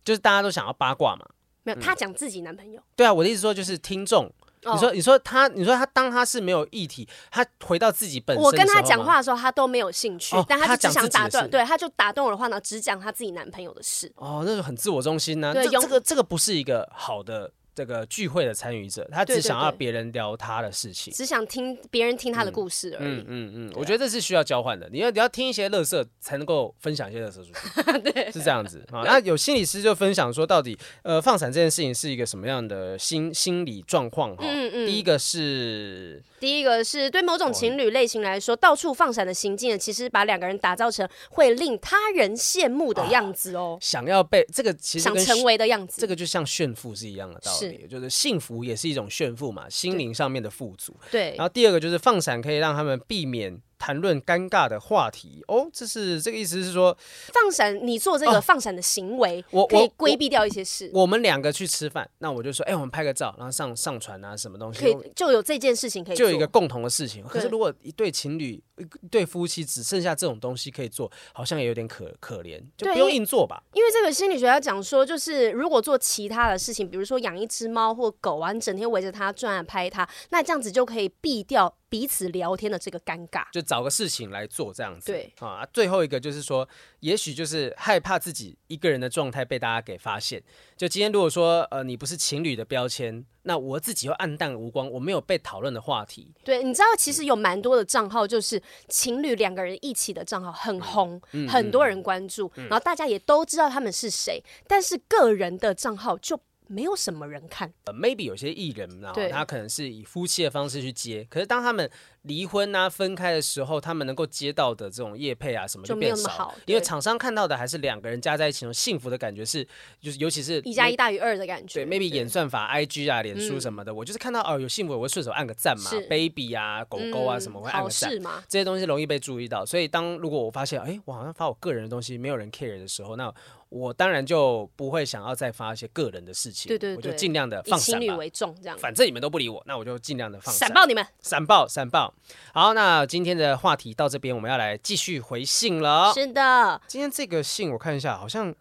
就是大家都想要八卦嘛。没有，他讲自己男朋友。对啊，我的意思说就是听众。你说，你说他，你说他，当他是没有议题，他回到自己本身。我跟他讲话的时候，他都没有兴趣，但他就只想打断，对，他就打断我的话呢，只讲他自己男朋友的事。哦，那就很自我中心呢。对，这个这个不是一个好的这个聚会的参与者，他只想要别人聊他的事情，只想听别人听他的故事而已。嗯嗯嗯，我觉得这是需要交换的。你要你要听一些乐色，才能够分享一些乐色出去。对，是这样子啊。那有心理师就分享说，到底呃放闪这件事情是一个什么样的心心理状况？哈，嗯嗯。第一个是，第一个是对某种情侣类型来说，到处放闪的行径，其实把两个人打造成会令他人羡慕的样子哦。想要被这个其实想成为的样子，这个就像炫富是一样的道理。是，就是幸福也是一种炫富嘛，心灵上面的富足。对。然后第二个就是放闪，可以让他们避免谈论尴尬的话题。哦，这是这个意思是说，放闪，你做这个放闪的行为，我可以规避掉一些事。我们两个去吃饭，那我就说，哎，我们拍个照，然后上上传啊，什么东西可以就有这件事情可以，就有一个共同的事情。可是如果一对情侣、一对夫妻只剩下这种东西可以做，好像也有点可可怜，就不用硬做吧。因为这个心理学家讲说，就是如果做其他的事情，比如说养一只猫或狗啊，你整天围着它转啊拍它，那这样子就可以避掉彼此聊天的这个尴尬，就找个事情来做这样子。对啊，最后一个就是说，也许就是害怕自己一个人的状态被大家给发现。就今天如果说呃你不是情侣的标签，那我自己又暗淡无光，我没有被讨论的话题。对，你知道其实有蛮多的账号，就是情侣两个人一起的账号很红，嗯、很多人关注，嗯、然后大家也都知道他们是谁，但是个人的账号就。没有什么人看，呃，maybe 有些艺人，然后他可能是以夫妻的方式去接，可是当他们离婚啊、分开的时候，他们能够接到的这种业配啊什么就变少，因为厂商看到的还是两个人加在一起那种幸福的感觉是，就是尤其是一加一大于二的感觉。对，maybe 演算法、IG 啊、脸书什么的，我就是看到哦有幸福，我会顺手按个赞嘛，baby 啊、狗狗啊什么会按个赞，这些东西容易被注意到，所以当如果我发现哎我好像发我个人的东西没有人 care 的时候，那我当然就不会想要再发一些个人的事情，对对对，我就尽量的放闪吧，以情侣为重，这样。反正你们都不理我，那我就尽量的放闪。闪爆你们！闪爆闪爆！好，那今天的话题到这边，我们要来继续回信了。是的，今天这个信我看一下，好像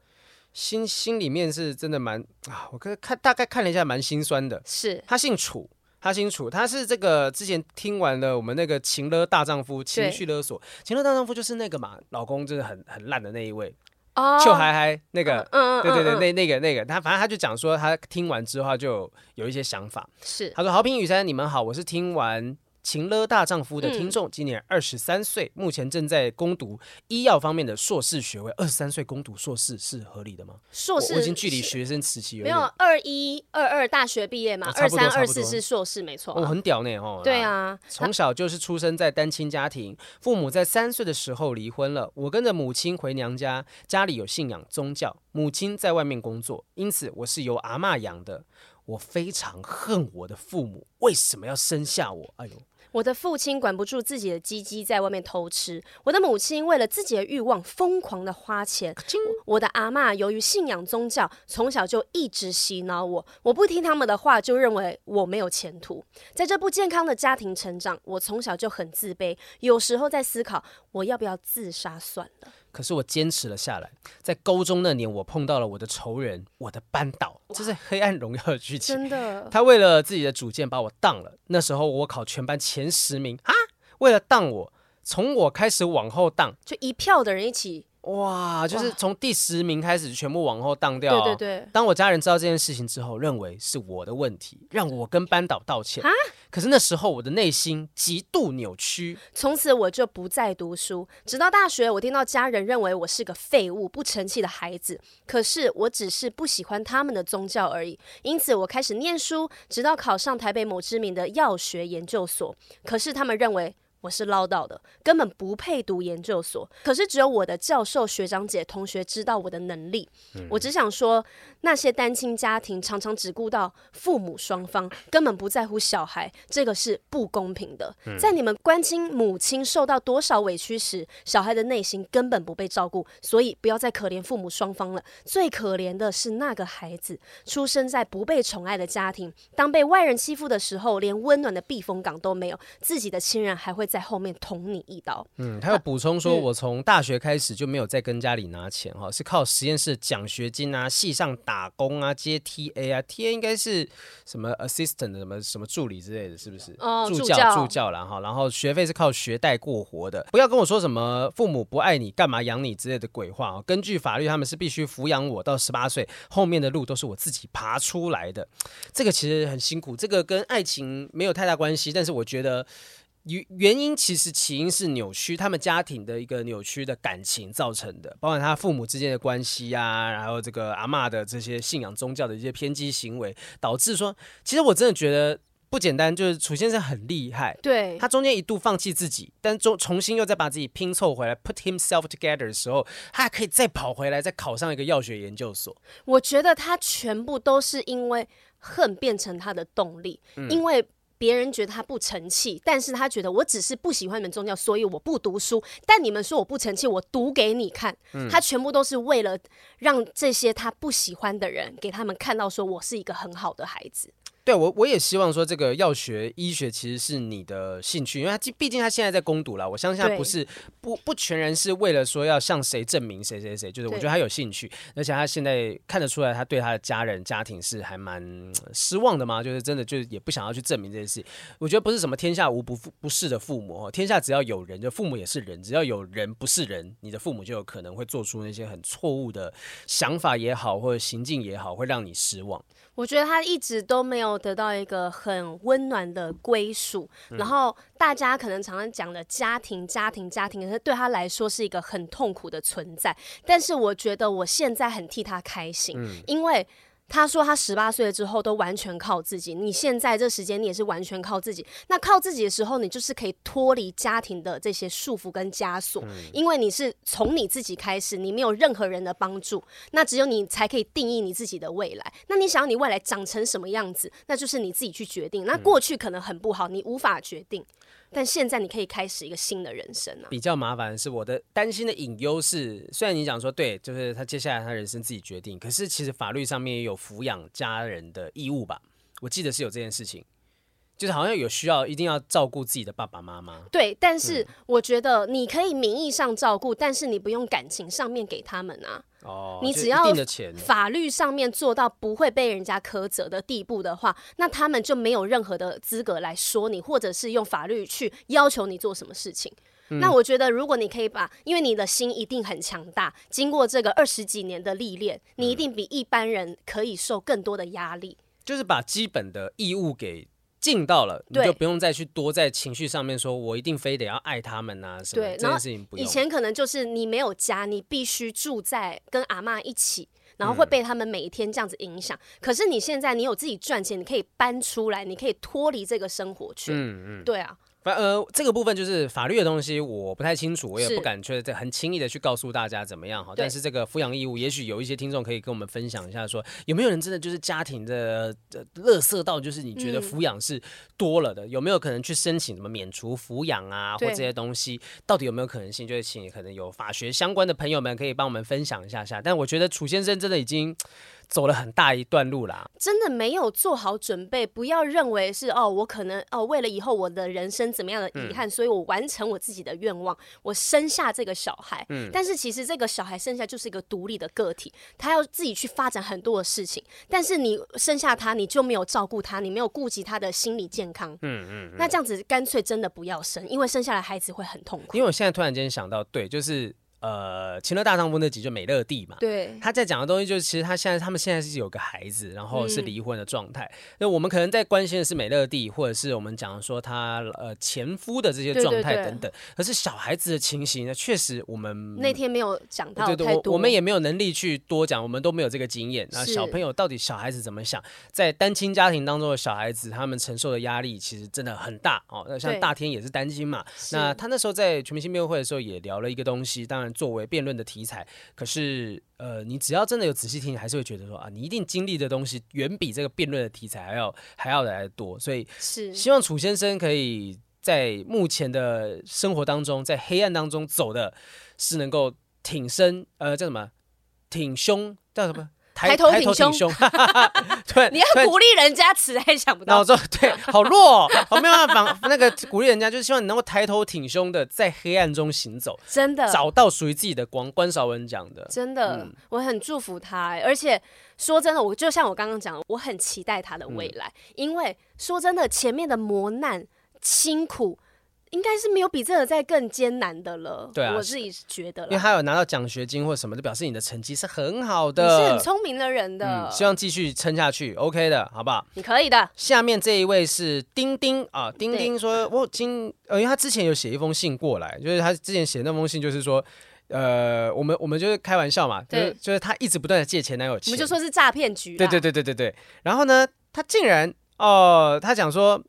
心心里面是真的蛮啊，我看看大概看了一下，蛮心酸的。是，他姓楚，他姓楚，他是这个之前听完了我们那个情勒大丈夫情绪勒索，情勒大丈夫就是那个嘛，老公就是很很烂的那一位。哦，臭嗨嗨那个，嗯嗯，对对对，那那个那个，他反正他就讲说，他听完之后就有一些想法。是，他说：“好平雨山，你们好，我是听完。”情勒大丈夫的听众，今年二十三岁，目前正在攻读医药方面的硕士学位。二十三岁攻读硕士是合理的吗？硕士我已经距离学生时期有没有二一二二大学毕业嘛？二三二四是硕士，没错。哦，很屌呢哦。对啊，从小就是出生在单亲家庭，父母在三岁的时候离婚了。我跟着母亲回娘家，家里有信仰宗教，母亲在外面工作，因此我是由阿嬷养的。我非常恨我的父母，为什么要生下我？哎呦！我的父亲管不住自己的鸡鸡，在外面偷吃。我的母亲为了自己的欲望疯狂的花钱。我的阿嬷由于信仰宗教，从小就一直洗脑我。我不听他们的话，就认为我没有前途。在这不健康的家庭成长，我从小就很自卑，有时候在思考，我要不要自杀算了。可是我坚持了下来。在高中那年，我碰到了我的仇人，我的班导，这是《黑暗荣耀》的剧情。真的，他为了自己的主见把我当了。那时候我考全班前十名啊！为了当我，从我开始往后当，就一票的人一起。哇，就是从第十名开始全部往后荡掉。对对对。当我家人知道这件事情之后，认为是我的问题，让我跟班导道歉。啊？可是那时候我的内心极度扭曲。从此我就不再读书，直到大学，我听到家人认为我是个废物、不成器的孩子。可是我只是不喜欢他们的宗教而已，因此我开始念书，直到考上台北某知名的药学研究所。可是他们认为。我是唠叨的，根本不配读研究所。可是只有我的教授、学长姐、同学知道我的能力。嗯、我只想说，那些单亲家庭常常只顾到父母双方，根本不在乎小孩，这个是不公平的。嗯、在你们关心母亲受到多少委屈时，小孩的内心根本不被照顾。所以不要再可怜父母双方了。最可怜的是那个孩子，出生在不被宠爱的家庭，当被外人欺负的时候，连温暖的避风港都没有，自己的亲人还会。在后面捅你一刀。嗯，他有补充说，我从大学开始就没有再跟家里拿钱哈，是靠实验室奖学金啊，系上打工啊，接 TA 啊，TA 应该是什么 assistant 什么什么助理之类的，是不是？哦，助教助教了哈，然后学费是靠学贷过活的。不要跟我说什么父母不爱你，干嘛养你之类的鬼话啊！根据法律，他们是必须抚养我到十八岁，后面的路都是我自己爬出来的。这个其实很辛苦，这个跟爱情没有太大关系，但是我觉得。原原因其实起因是扭曲，他们家庭的一个扭曲的感情造成的，包括他父母之间的关系啊，然后这个阿嬷的这些信仰宗教的一些偏激行为，导致说，其实我真的觉得不简单，就是楚先生很厉害，对，他中间一度放弃自己，但重重新又再把自己拼凑回来，put himself together 的时候，他还可以再跑回来，再考上一个药学研究所。我觉得他全部都是因为恨变成他的动力，嗯、因为。别人觉得他不成器，但是他觉得我只是不喜欢你们宗教，所以我不读书。但你们说我不成器，我读给你看。嗯、他全部都是为了让这些他不喜欢的人给他们看到，说我是一个很好的孩子。对，我我也希望说，这个药学医学其实是你的兴趣，因为他毕竟他现在在攻读了。我相信他不是不不全然是为了说要向谁证明谁谁谁，就是我觉得他有兴趣，而且他现在看得出来，他对他的家人家庭是还蛮失望的嘛，就是真的就是也不想要去证明这件事。我觉得不是什么天下无不不是的父母哦，天下只要有人，就父母也是人，只要有人不是人，你的父母就有可能会做出那些很错误的想法也好，或者行径也好，会让你失望。我觉得他一直都没有得到一个很温暖的归属，嗯、然后大家可能常常讲的家庭、家庭、家庭，可是对他来说是一个很痛苦的存在。但是我觉得我现在很替他开心，嗯、因为。他说他十八岁了之后都完全靠自己，你现在这时间你也是完全靠自己。那靠自己的时候，你就是可以脱离家庭的这些束缚跟枷锁，嗯、因为你是从你自己开始，你没有任何人的帮助，那只有你才可以定义你自己的未来。那你想要你未来长成什么样子，那就是你自己去决定。那过去可能很不好，你无法决定。但现在你可以开始一个新的人生啊！比较麻烦的是，我的担心的隐忧是，虽然你讲说对，就是他接下来他人生自己决定，可是其实法律上面也有抚养家人的义务吧？我记得是有这件事情，就是好像有需要一定要照顾自己的爸爸妈妈。对，但是我觉得你可以名义上照顾，但是你不用感情上面给他们啊。哦，你只要法律上面做到不会被人家苛责的地步的话，那他们就没有任何的资格来说你，或者是用法律去要求你做什么事情。嗯、那我觉得，如果你可以把，因为你的心一定很强大，经过这个二十几年的历练，你一定比一般人可以受更多的压力。就是把基本的义务给。尽到了，你就不用再去多在情绪上面说，我一定非得要爱他们啊什么。对，这件事情不用。以前可能就是你没有家，你必须住在跟阿嬷一起，然后会被他们每一天这样子影响。嗯、可是你现在你有自己赚钱，你可以搬出来，你可以脱离这个生活圈。嗯嗯，对啊。反呃，这个部分就是法律的东西，我不太清楚，我也不敢确实很轻易的去告诉大家怎么样哈。但是这个抚养义务，也许有一些听众可以跟我们分享一下说，说有没有人真的就是家庭的乐色到，就是你觉得抚养是多了的，嗯、有没有可能去申请什么免除抚养啊，或这些东西，到底有没有可能性？就是请可能有法学相关的朋友们可以帮我们分享一下下。但我觉得楚先生真的已经。走了很大一段路啦，真的没有做好准备。不要认为是哦，我可能哦，为了以后我的人生怎么样的遗憾，嗯、所以我完成我自己的愿望，我生下这个小孩。嗯，但是其实这个小孩生下就是一个独立的个体，他要自己去发展很多的事情。但是你生下他，你就没有照顾他，你没有顾及他的心理健康。嗯嗯，嗯那这样子干脆真的不要生，因为生下来孩子会很痛苦。因为我现在突然间想到，对，就是。呃，《情乐大丈夫》那集就美乐蒂嘛，对，他在讲的东西就是，其实他现在他们现在是有个孩子，然后是离婚的状态。那、嗯、我们可能在关心的是美乐蒂，或者是我们讲说他呃前夫的这些状态等等。可是小孩子的情形呢，确实我们那天没有讲到太多，对对对，我，我们也没有能力去多讲，我们都没有这个经验。那小朋友到底小孩子怎么想？在单亲家庭当中的小孩子，他们承受的压力其实真的很大哦。那像大天也是单亲嘛，那他那时候在全明星辩论会的时候也聊了一个东西，当然作为辩论的。题材，可是呃，你只要真的有仔细听，你还是会觉得说啊，你一定经历的东西远比这个辩论的题材还要还要来得多，所以是希望楚先生可以在目前的生活当中，在黑暗当中走的是能够挺身，呃，叫什么？挺胸叫什么？抬头挺胸，对，你要鼓励人家词还想不到，然后说对，好弱，我没有办法那个鼓励人家，就是希望你能够抬头挺胸的在黑暗中行走，真的找到属于自己的光。关少文讲的，真的，我很祝福他，而且说真的，我就像我刚刚讲的，我很期待他的未来，因为说真的，前面的磨难辛苦。应该是没有比这个再更艰难的了。对啊，我自己觉得，因为他有拿到奖学金或什么，就表示你的成绩是很好的，你是很聪明的人的。嗯，希望继续撑下去，OK 的，好不好？你可以的。下面这一位是丁丁啊，丁丁说，我今呃，因为他之前有写一封信过来，就是他之前写那封信，就是说，呃，我们我们就是开玩笑嘛，就是就是他一直不断的借前男友钱，我们就说是诈骗局。对对对对对对。然后呢，他竟然哦，呃，他讲说。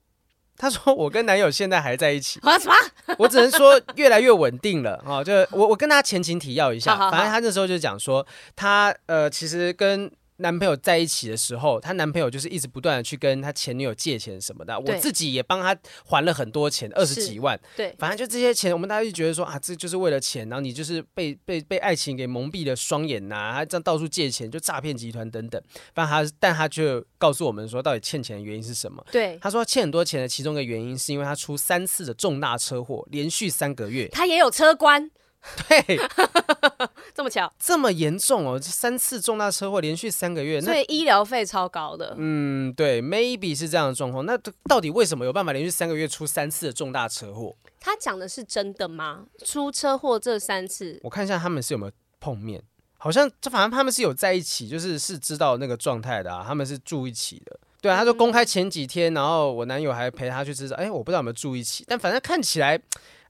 他说：“我跟男友现在还在一起。”啊什么？我只能说越来越稳定了啊！就我我跟他前情提要一下，反正他那时候就讲说，他呃其实跟。男朋友在一起的时候，她男朋友就是一直不断的去跟他前女友借钱什么的，我自己也帮他还了很多钱，二十几万。对，反正就这些钱，我们大家就觉得说啊，这就是为了钱，然后你就是被被被爱情给蒙蔽了双眼呐、啊，他这样到处借钱，就诈骗集团等等。反正他，但他就告诉我们说，到底欠钱的原因是什么？对，他说欠很多钱的其中一个原因是因为他出三次的重大车祸，连续三个月，他也有车关。对，这么巧，这么严重哦！三次重大车祸连续三个月，所以医疗费超高的。嗯，对，maybe 是这样的状况。那到底为什么有办法连续三个月出三次的重大车祸？他讲的是真的吗？出车祸这三次，我看一下他们是有没有碰面，好像就反正他们是有在一起，就是是知道那个状态的啊，他们是住一起的。对啊，他说公开前几天，然后我男友还陪他去吃，哎，我不知道有没有住一起，但反正看起来。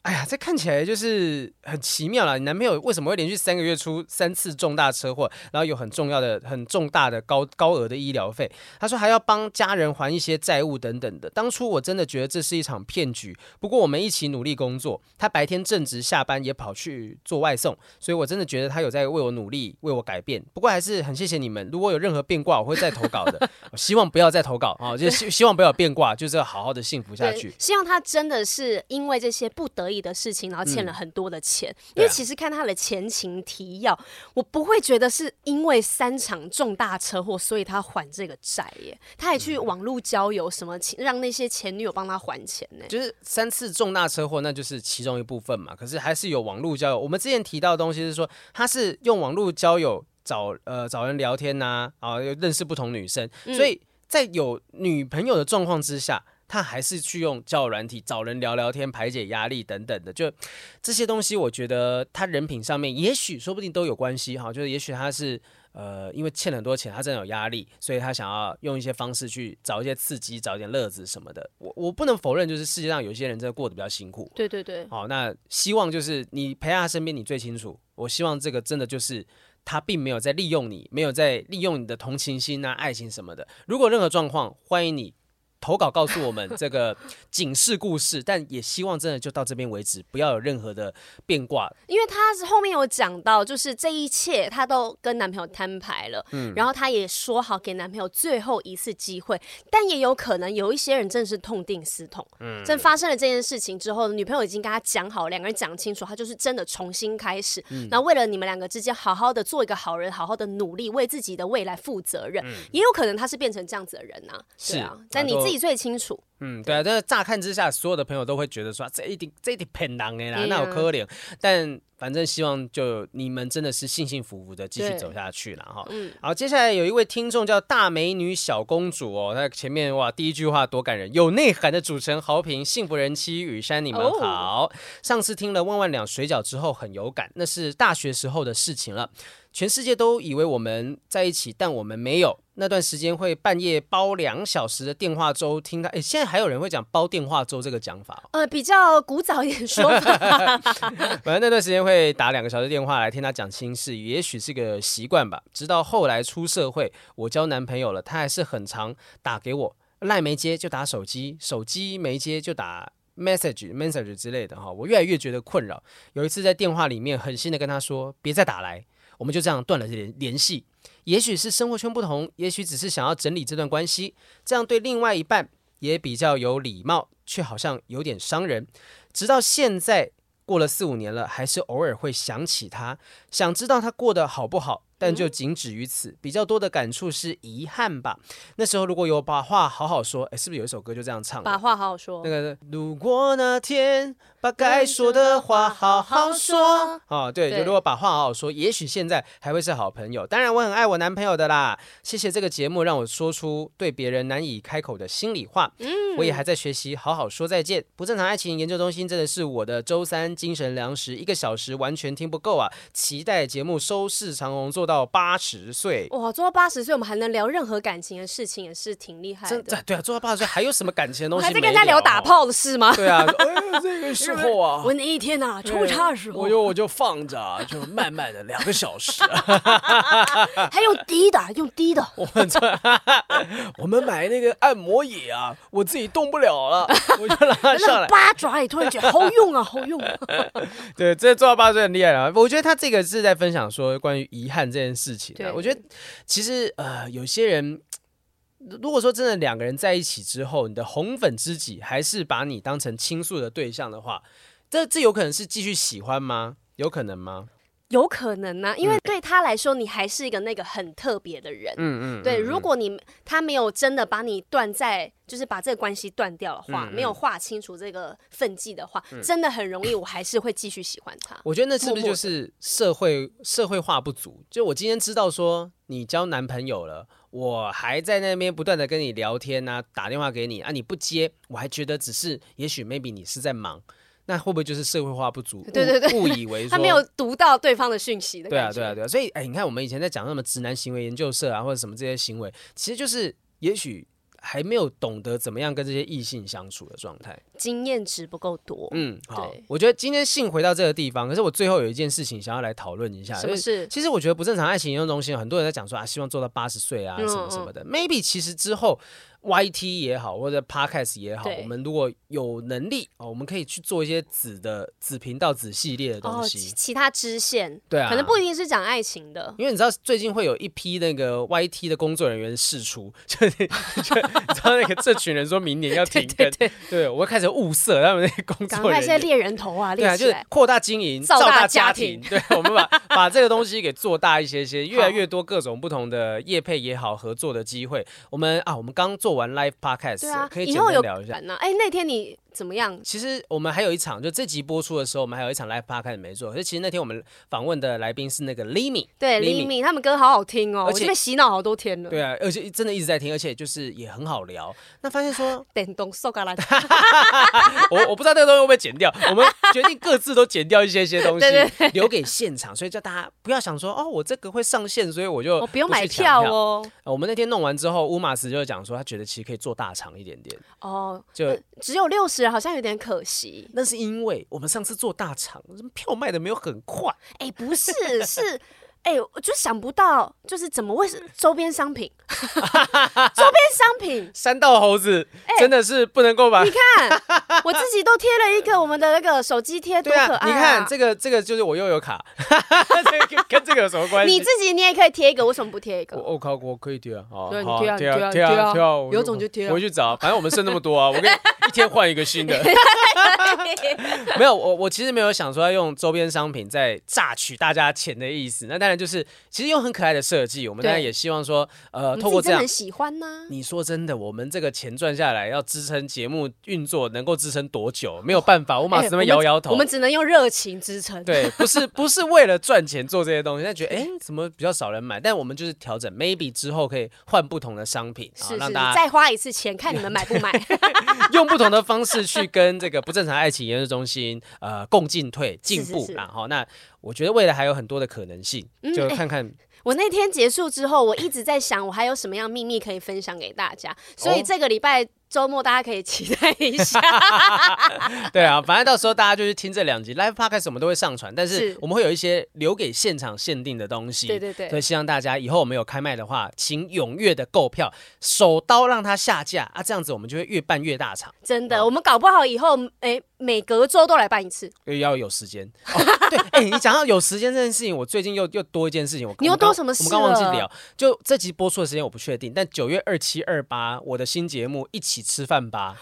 哎呀，这看起来就是很奇妙了。你男朋友为什么会连续三个月出三次重大车祸，然后有很重要的、很重大的高高额的医疗费？他说还要帮家人还一些债务等等的。当初我真的觉得这是一场骗局。不过我们一起努力工作，他白天正值，下班也跑去做外送，所以我真的觉得他有在为我努力，为我改变。不过还是很谢谢你们。如果有任何变卦，我会再投稿的。我希望不要再投稿啊，就希希望不要变卦，就是要好好的幸福下去。希望他真的是因为这些不得已的事情，然后欠了很多的钱，嗯、因为其实看他的前情提要，啊、我不会觉得是因为三场重大车祸，所以他还这个债耶。他还去网络交友，什么让那些前女友帮他还钱呢？就是三次重大车祸，那就是其中一部分嘛。可是还是有网络交友。我们之前提到的东西是说，他是用网络交友找呃找人聊天呐、啊，认识不同女生，嗯、所以在有女朋友的状况之下。他还是去用交友软体找人聊聊天，排解压力等等的，就这些东西，我觉得他人品上面也许说不定都有关系哈。就是也许他是呃，因为欠很多钱，他真的有压力，所以他想要用一些方式去找一些刺激，找一点乐子什么的。我我不能否认，就是世界上有些人真的过得比较辛苦。对对对。好，那希望就是你陪在他身边，你最清楚。我希望这个真的就是他并没有在利用你，没有在利用你的同情心啊、爱情什么的。如果任何状况，欢迎你。投稿告诉我们这个警示故事，但也希望真的就到这边为止，不要有任何的变卦。因为他是后面有讲到，就是这一切他都跟男朋友摊牌了，嗯，然后他也说好给男朋友最后一次机会，但也有可能有一些人真的是痛定思痛，嗯，真发生了这件事情之后，女朋友已经跟他讲好，两个人讲清楚，他就是真的重新开始，嗯，然后为了你们两个之间好好的做一个好人，好好的努力，为自己的未来负责任，嗯，也有可能他是变成这样子的人呐，啊，是啊，但你自己。自己最清楚，嗯，对啊，但是乍看之下，所有的朋友都会觉得说，这一定这一定骗人的啦，那有可怜，但。反正希望就你们真的是幸幸福福的继续走下去了哈。嗯，好，接下来有一位听众叫大美女小公主哦，她前面哇第一句话多感人，有内涵的主持人好评，幸福人妻雨珊你们好。哦、上次听了万万两水饺之后很有感，那是大学时候的事情了。全世界都以为我们在一起，但我们没有。那段时间会半夜煲两小时的电话粥，听他。哎，现在还有人会讲煲电话粥这个讲法？呃，比较古早一点说法。反正那段时间会打两个小时电话来听他讲心事，也许是个习惯吧。直到后来出社会，我交男朋友了，他还是很常打给我，赖没接就打手机，手机没接就打 message message 之类的哈。我越来越觉得困扰。有一次在电话里面狠心的跟他说，别再打来。我们就这样断了联联系，也许是生活圈不同，也许只是想要整理这段关系，这样对另外一半也比较有礼貌，却好像有点伤人。直到现在过了四五年了，还是偶尔会想起他，想知道他过得好不好。但就仅止于此，比较多的感触是遗憾吧。那时候如果有把话好好说，哎，是不是有一首歌就这样唱？把话好好说。那个如果那天把该说的话好好说，哦，对，就如果把话好好说，也许现在还会是好朋友。当然，我很爱我男朋友的啦。谢谢这个节目让我说出对别人难以开口的心里话。嗯，我也还在学习好好说再见。不正常爱情研究中心真的是我的周三精神粮食，一个小时完全听不够啊！期待节目收视长虹，做到。到八十岁哇，做到八十岁，我们还能聊任何感情的事情，也是挺厉害的。真对啊，做到八十岁还有什么感情的东西？还在跟人家聊打炮的事吗？对啊，哎，这个 时候啊，我那一天呐，出差的时候，我就我就放着，就慢慢的两个小时，还用滴的，用滴的。我们这，我们买那个按摩椅啊，我自己动不了了，我就让他上来。八爪也突然觉得好用啊，好用。对，这做到八十岁很厉害啊。我觉得他这个是在分享说关于遗憾这件事情，对，我觉得其实呃，有些人如果说真的两个人在一起之后，你的红粉知己还是把你当成倾诉的对象的话，这这有可能是继续喜欢吗？有可能吗？有可能呢、啊，因为对他来说，你还是一个那个很特别的人。嗯嗯，对，如果你他没有真的把你断在，就是把这个关系断掉的话，没有划清楚这个分际的话，嗯、真的很容易，我还是会继续喜欢他。我觉得那是不是就是社会社会化不足？就我今天知道说你交男朋友了，我还在那边不断的跟你聊天啊，打电话给你啊，你不接，我还觉得只是也许 maybe 你是在忙。那会不会就是社会化不足？对对对，误以为 他没有读到对方的讯息的。对啊，对啊，对啊。所以，哎，你看我们以前在讲什么直男行为研究社啊，或者什么这些行为，其实就是也许还没有懂得怎么样跟这些异性相处的状态，经验值不够多。嗯，好。我觉得今天信回到这个地方，可是我最后有一件事情想要来讨论一下。什么事？其实我觉得不正常爱情研究中心很多人在讲说啊，希望做到八十岁啊，什么什么的。嗯嗯 Maybe 其实之后。YT 也好，或者 Podcast 也好，我们如果有能力哦，我们可以去做一些子的子频道、子系列的东西，哦、其他支线，对啊，可能不一定是讲爱情的，因为你知道最近会有一批那个 YT 的工作人员释出，就就你知道那个这群人说明年要停更，对，对，对，对，我会开始物色他们那些工作人员，赶快现在猎人头啊，对啊，就是扩大经营，造大家庭，对，我们把 把这个东西给做大一些些，越来越多各种不同的业配也好，合作的机会，我们啊，我们刚做完 Live Podcast。对啊，可以后有聊一下。哎，那天你怎么样？其实我们还有一场，就这集播出的时候，我们还有一场 live podcast 没做。可是其实那天我们访问的来宾是那个 Limi，对 Limi，他们歌好好听哦，而且被洗脑好多天了。对啊，而且真的一直在听，而且就是也很好聊。那发现说 电动塑胶篮，我我不知道那个东西会不会剪掉。我们决定各自都剪掉一些些东西，留给现场。所以叫大家不要想说哦，我这个会上线，所以我就不用买票哦。我们那天弄完之后，乌马斯就讲说，他觉得其实可以做大场一点点哦，就只有六十人，好像有点可惜。那是因为我们上次做大场，票卖的没有很快。哎，不是，是。哎、欸，我就想不到，就是怎么会是周边商品？周边商品，三道猴子，欸、真的是不能够把。你看，我自己都贴了一个我们的那个手机贴，多可爱啊！你看这个，这个就是我又有卡，这个跟这个有什么关系？你自己你也可以贴一个，为什么不贴一个？我我靠，我可以贴啊！好，对，你贴啊，贴啊，贴啊，贴啊！有种就贴啊！回去找，反正我们剩那么多啊，我跟一天换一个新的。没有，我我其实没有想说要用周边商品在榨取大家钱的意思。那当然就是，其实用很可爱的设计，我们当然也希望说，呃，透过这样喜欢呢。你说真的，我们这个钱赚下来，要支撑节目运作，能够支撑多久？没有办法，我马上摇摇头。我们只能用热情支撑。对，不是不是为了赚钱做这些东西，但觉得哎，怎么比较少人买？但我们就是调整，maybe 之后可以换不同的商品，是是，再花一次钱，看你们买不买。用不同的方式去跟这个不正常爱情研究中心呃共进退进步，然后那我觉得未来还有很多的可能性，就看看。我那天结束之后，我一直在想，我还有什么样秘密可以分享给大家，所以这个礼拜。周末大家可以期待一下，对啊，反正到时候大家就去听这两集 Live Podcast，我们都会上传，但是我们会有一些留给现场限定的东西，对对对，所以希望大家以后我们有开卖的话，请踊跃的购票，手刀让它下架啊，这样子我们就会越办越大场。真的，哦、我们搞不好以后哎、欸，每隔周都来办一次，又要有时间。哦、对，哎、欸，你讲到有时间这件事情，我最近又又多一件事情，我你又多什么事？我们刚忘记聊，就这集播出的时间我不确定，但九月二七二八我的新节目一起吃饭吧。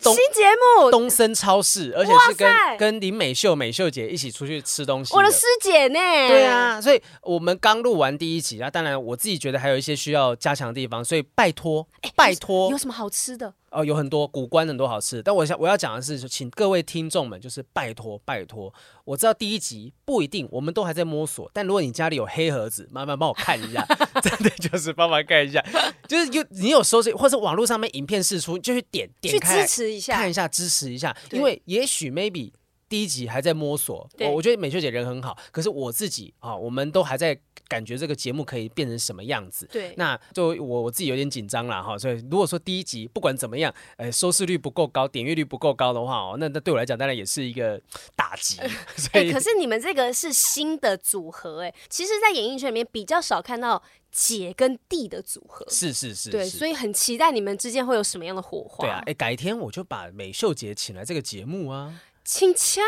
新节目东森超市，而且是跟跟林美秀美秀姐一起出去吃东西。我的师姐呢？对啊，所以我们刚录完第一集啊，当然我自己觉得还有一些需要加强的地方，所以拜托，拜托，有什么好吃的？哦，有很多古关很多好吃，但我想我要讲的是，请各位听众们就是拜托拜托，我知道第一集不一定，我们都还在摸索，但如果你家里有黑盒子，麻烦帮我看一下，真的就是帮忙看一下，就是有你有收视或者网络上面影片试出，就去点点开支持一下，看一下支持一下，因为也许 maybe。第一集还在摸索，我我觉得美秀姐人很好，可是我自己啊，我们都还在感觉这个节目可以变成什么样子。对，那就我我自己有点紧张了哈，所以如果说第一集不管怎么样，呃，收视率不够高，点阅率不够高的话哦，那那对我来讲当然也是一个打击。哎、欸，可是你们这个是新的组合，哎，其实，在演艺圈里面比较少看到姐跟弟的组合。是是是，对，所以很期待你们之间会有什么样的火花。对啊，哎、欸，改天我就把美秀姐请来这个节目啊。请假？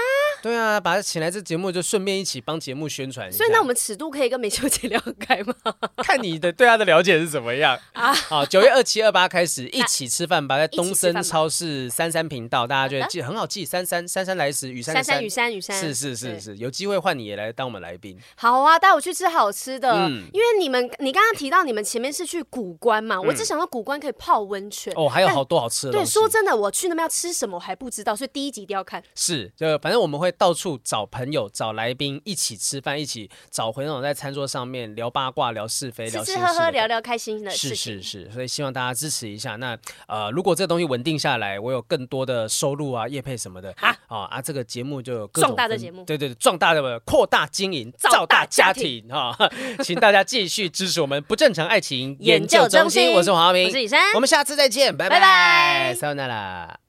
对啊，把他请来这节目，就顺便一起帮节目宣传一下。所以，那我们尺度可以跟美秀姐聊开吗？看你的对他的了解是怎么样 啊？好，九月二七二八开始一起吃饭吧，在东森超市三三频道，大家觉得记很好记，三三三三来时雨山三雨山雨山，是是是是，有机会换你也来当我们来宾。好啊，带我去吃好吃的。嗯，因为你们你刚刚提到你们前面是去古关嘛，我只想到古关可以泡温泉哦，还有好多好吃的。对，说真的，我去那边要吃什么我还不知道，所以第一集一定要看。是，就反正我们会到处找朋友、找来宾一起吃饭，一起找回那种在餐桌上面聊八卦、聊是非、聊吃吃喝喝、聊聊开心的事情。是是是，所以希望大家支持一下。那呃，如果这个东西稳定下来，我有更多的收入啊，业配什么的啊，哦啊，这个节目就有更壮大的节目，对对对，壮大的扩大经营，造大家庭哈、哦，请大家继续支持我们不正常爱情研究中心。我是黄浩明，我是李珊，我们下次再见，拜拜，拜拜，撒由那拉。